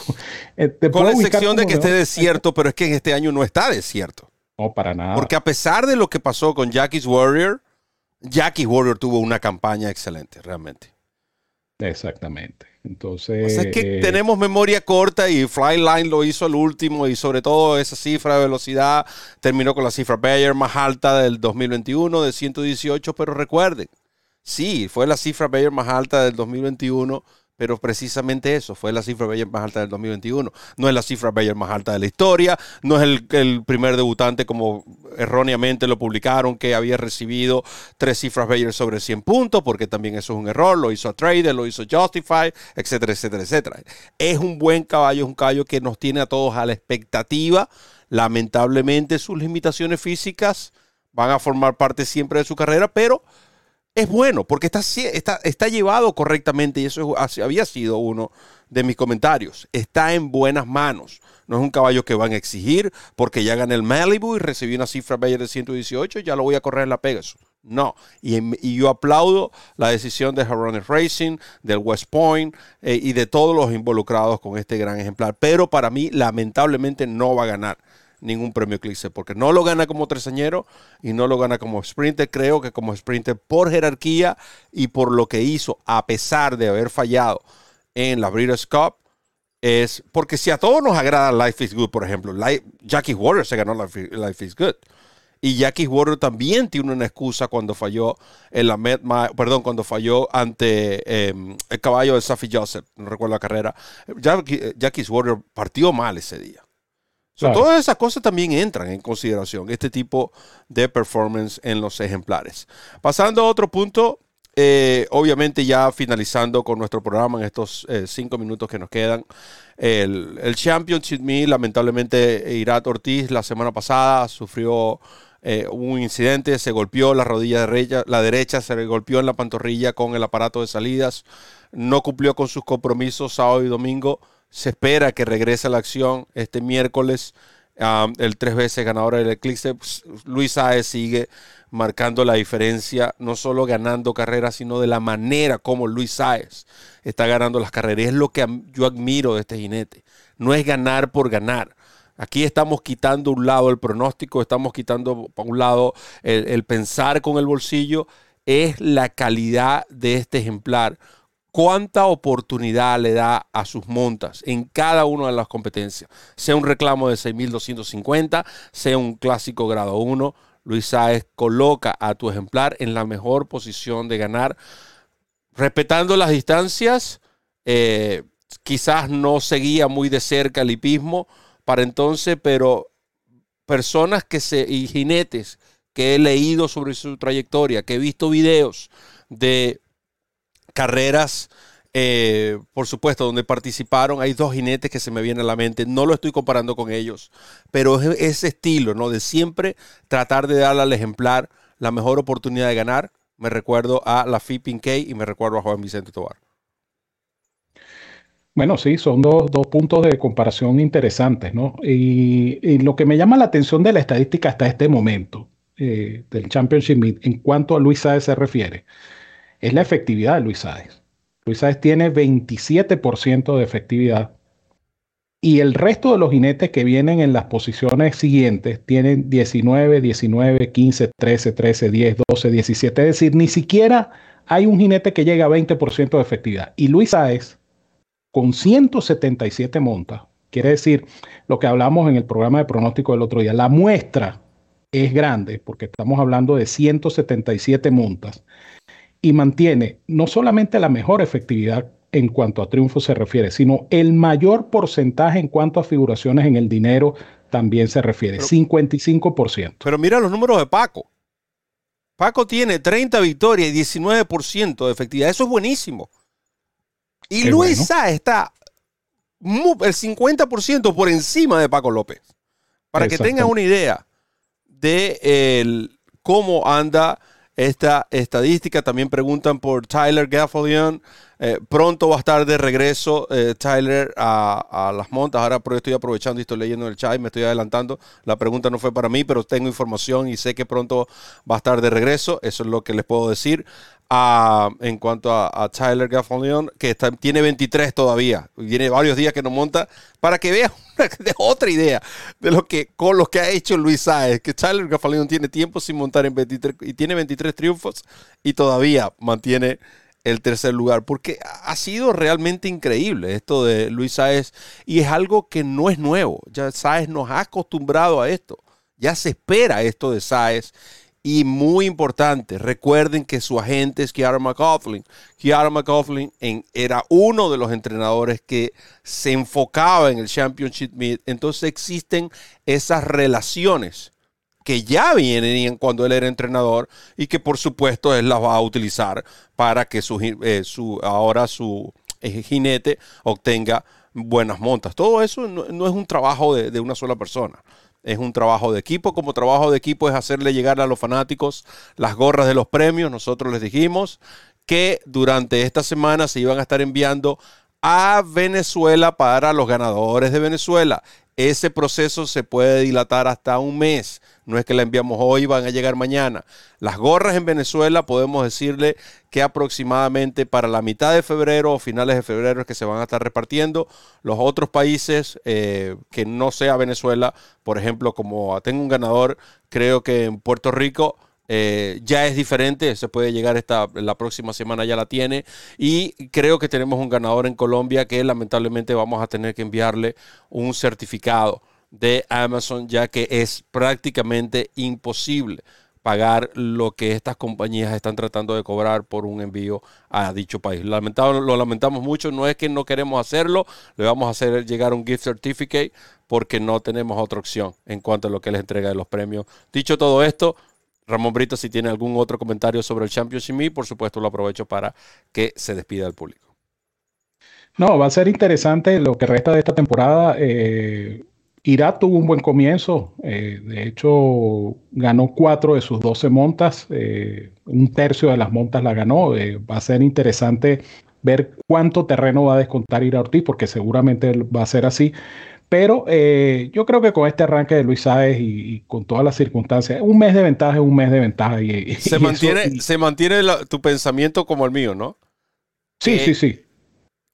Eh, Con la excepción de que esté desierto, pero es que en este año no está desierto. No, para nada. Porque a pesar de lo que pasó con Jackie's Warrior, Jackie's Warrior tuvo una campaña excelente, realmente. Exactamente. Entonces. O sea, que tenemos memoria corta y Flyline lo hizo al último y sobre todo esa cifra de velocidad terminó con la cifra Bayer más alta del 2021 de 118, pero recuerden, sí, fue la cifra Bayer más alta del 2021 pero precisamente eso fue la cifra Bayer más alta del 2021. No es la cifra Bayer más alta de la historia, no es el, primer debutante como erróneamente lo publicaron que había recibido tres cifras Bayer sobre 100 puntos, porque también eso es un error, lo hizo a Trader, lo hizo Justify, etcétera, etcétera, etcétera. Es un buen caballo, es un caballo que nos tiene a todos a la expectativa. Lamentablemente sus limitaciones físicas van a formar parte siempre de su carrera, pero es bueno porque está, está, llevado correctamente y eso había sido uno de mis comentarios. Está en buenas manos. No es un caballo que van a exigir porque ya gané el Malibu y recibí una cifra bella de 118, ya lo voy a correr en la Pegasus. No, y, yo aplaudo la decisión de Harones Racing, del West Point eh, y de todos los involucrados con este gran ejemplar. Pero para mí, lamentablemente, no va a ganar ningún premio Eclipse, porque no lo gana como tresañero y no lo gana como sprinter. Creo que como sprinter por jerarquía y por lo que hizo, a pesar de haber fallado en la Breeders' Cup, es porque si a todos nos agrada Life is Good, por ejemplo, Jackie Warrior se ganó Life, is Good. Y Jackie Warrior también tiene una excusa cuando falló en la perdón, cuando falló ante em, el caballo de Safi Joseph, no recuerdo la carrera. Jackie, Jackie Warrior partió mal ese día. Todas esas cosas también entran en consideración, este tipo de performance en los ejemplares. Pasando a otro punto, eh, obviamente ya finalizando con nuestro programa en estos eh, cinco minutos que nos quedan, el, el Championship Me, lamentablemente Irat Ortiz la semana pasada sufrió eh, un incidente, se golpeó la rodilla derecha, la derecha, se le golpeó en la pantorrilla con el aparato de salidas, no cumplió con sus compromisos sábado y domingo se espera que regrese a la acción este miércoles el tres veces ganador del Eclipse. Pues, Luis Saez sigue marcando la diferencia, no solo ganando carreras, sino de la manera como Luis Saez está ganando las carreras. Es lo que yo admiro de este jinete. No es ganar por ganar. Aquí estamos quitando un lado el pronóstico, estamos quitando por un lado el pensar con el bolsillo. Es la calidad de este ejemplar cuánta oportunidad le da a sus montas en cada una de las competencias. Sea un reclamo de 6.250, sea un clásico grado 1, Luis Sáez coloca a tu ejemplar en la mejor posición de ganar, respetando las distancias. Eh, quizás no seguía muy de cerca el hipismo para entonces, pero personas que se, y jinetes que he leído sobre su trayectoria, que he visto videos de carreras, eh, por supuesto, donde participaron. Hay dos jinetes que se me vienen a la mente. No lo estoy comparando con ellos, pero es ese estilo, ¿no? De siempre tratar de darle al ejemplar la mejor oportunidad de ganar. Me recuerdo a la Fipping K y me recuerdo a Juan Vicente Tobar. Bueno, sí, son dos, puntos de comparación interesantes, ¿no? Y, lo que me llama la atención de la estadística hasta este momento eh, del Championship en cuanto a Luis Sáez se refiere, es la efectividad de Luis Sáez. Luis Sáez tiene 27% de efectividad y el resto de los jinetes que vienen en las posiciones siguientes tienen 19, 19, 15, 13, 13, 10, 12, 17. Es decir, ni siquiera hay un jinete que llegue a 20% de efectividad. Y Luis Sáez, con 177 montas, quiere decir lo que hablamos en el programa de pronóstico del otro día, la muestra es grande porque estamos hablando de 177 montas y mantiene no solamente la mejor efectividad en cuanto a triunfo se refiere, sino el mayor porcentaje en cuanto a figuraciones en el dinero también se refiere, 55%. Pero mira los números de Paco. Paco tiene 30 victorias y 19% de efectividad. Eso es buenísimo. Y Luisa está el 50% por encima de Paco López. Para que tengan una idea de cómo anda esta estadística. También preguntan por Tyler Gaffalion. Eh, pronto va a estar de regreso eh, Tyler a, las montas. Ahora estoy aprovechando y estoy leyendo el chat y me estoy adelantando. La pregunta no fue para mí, pero tengo información y sé que pronto va a estar de regreso. Eso es lo que les puedo decir en cuanto a, Tyler Gaffalion, que tiene 23 todavía. Tiene varios días que no monta, para que vean otra idea de lo que, con lo que ha hecho Luis Sáez, que Tyler Gaffalion tiene tiempo sin montar en 23 y tiene 23 triunfos y todavía mantiene el tercer lugar, porque ha sido realmente increíble esto de Luis Sáez y es algo que no es nuevo. Ya Sáez nos ha acostumbrado a esto. Ya se espera esto de Sáez y muy importante, recuerden que su agente es Kiara McCaughlin. Kiara McCaughlin era uno de los entrenadores que se enfocaba en el Championship Meet. Entonces existen esas relaciones que ya vienen cuando él era entrenador y que por supuesto él las va a utilizar para que su, eh, su ahora su eh, jinete obtenga buenas montas. Todo eso no, es un trabajo de una sola persona es un trabajo de equipo. Como trabajo de equipo es hacerle llegar a los fanáticos las gorras de los premios. Nosotros les dijimos que durante esta semana se iban a estar enviando a Venezuela para los ganadores de Venezuela. Ese proceso se puede dilatar hasta un mes. No es que la enviamos hoy, van a llegar mañana. Las gorras en Venezuela podemos decirle que aproximadamente para la mitad de febrero o finales de febrero es que se van a estar repartiendo. Los otros países eh, que no sea Venezuela, por ejemplo, como tengo un ganador, creo que en Puerto Rico eh, ya es diferente, se puede llegar esta, la próxima semana ya la tiene y creo que tenemos un ganador en Colombia que lamentablemente vamos a tener que enviarle un certificado de Amazon ya que es prácticamente imposible pagar lo que estas compañías están tratando de cobrar por un envío a dicho país. Lo lamentamos mucho, no es que no queremos hacerlo, le vamos a hacer llegar un gift certificate porque no tenemos otra opción en cuanto a lo que les entrega de los premios. Dicho todo esto, Ramón Brito, si tiene algún otro comentario sobre el Championship Me, por supuesto lo aprovecho para que se despida el público. No, va a ser interesante lo que resta de esta temporada. Eh, Irak tuvo un buen comienzo. Eh, de hecho, ganó cuatro de sus doce montas. Eh, un tercio de las montas la ganó. va a ser interesante ver cuánto terreno va a descontar Ira Ortiz, porque seguramente va a ser así. Pero eh, yo creo que con este arranque de Luis Sáez y, con todas las circunstancias, un mes de ventaja es un mes de ventaja. Y, se, mantiene, se mantiene tu pensamiento como el mío, ¿no? Sí, sí, sí.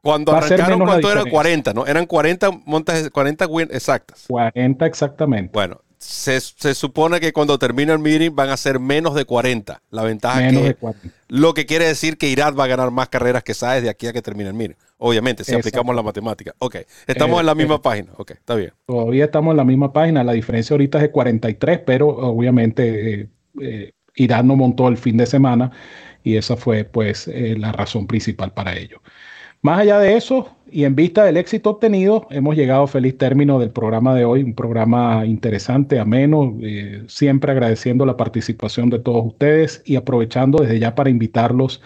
Cuando arrancaron, ¿cuánto era? 40, ¿no? Eran 40 montas, 40 exactas. 40 exactamente. Bueno, se, supone que cuando termine el meeting van a ser menos de 40. La ventaja menos que, de 40. Lo que quiere decir que Irat va a ganar más carreras que Saez de aquí a que termine el meeting. Obviamente, si aplicamos la matemática. Ok, estamos en la misma página. Ok, está bien. Todavía estamos en la misma página. La diferencia ahorita es de 43, pero obviamente eh, eh no montó el fin de semana y esa fue pues eh, la razón principal para ello. Más allá de eso, y en vista del éxito obtenido, hemos llegado a feliz término del programa de hoy, un programa interesante, ameno, eh, siempre agradeciendo la participación de todos ustedes y aprovechando desde ya para invitarlos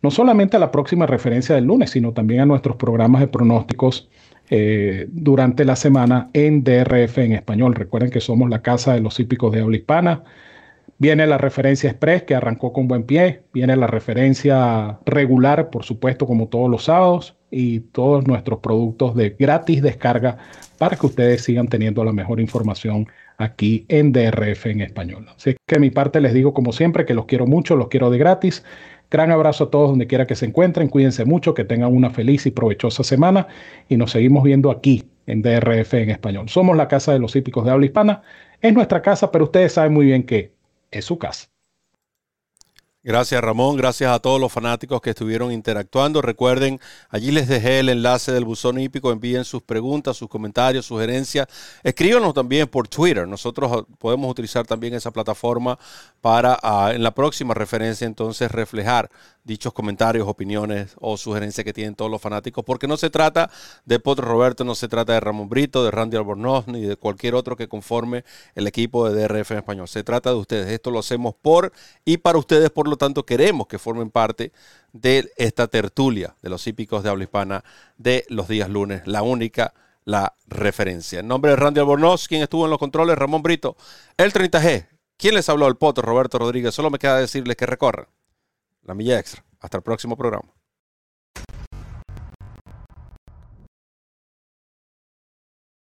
no solamente a la próxima referencia del lunes, sino también a nuestros programas de pronósticos eh, durante la semana en DRF en español. Recuerden que somos la casa de los hípicos de habla hispana. Viene la referencia express que arrancó con buen pie, viene la referencia regular, por supuesto, como todos los sábados, y todos nuestros productos de gratis descarga para que ustedes sigan teniendo la mejor información aquí en DRF en español. Así que de mi parte les digo como siempre que los quiero mucho, los quiero de gratis. Gran abrazo a todos donde quiera que se encuentren, cuídense mucho, que tengan una feliz y provechosa semana y nos seguimos viendo aquí en DRF en español. Somos la casa de los hípicos de habla hispana, es nuestra casa, pero ustedes saben muy bien que es su casa. Gracias Ramón, gracias a todos los fanáticos que estuvieron interactuando. Recuerden, allí les dejé el enlace del buzón hípico, envíen sus preguntas, sus comentarios, sugerencias. Escríbanos también por Twitter. Nosotros ah, podemos utilizar también esa plataforma para ah, en la próxima referencia entonces reflejar dichos comentarios, opiniones o sugerencias que tienen todos los fanáticos, porque no se trata de Potro Roberto, no se trata de Ramón Brito, de Randy Albornoz, ni de cualquier otro que conforme el equipo de DRF en español. Se trata de ustedes. Esto lo hacemos por y para ustedes, por lo tanto queremos que formen parte de esta tertulia de los hípicos de habla hispana de los días lunes, la única, la referencia. En nombre de Randy Albornoz, quien estuvo en los controles, Ramón Brito, el 30G. ¿Quién les habló? El Potro, Roberto Rodríguez. Solo me queda decirles que recorran la milla extra. Hasta el próximo programa.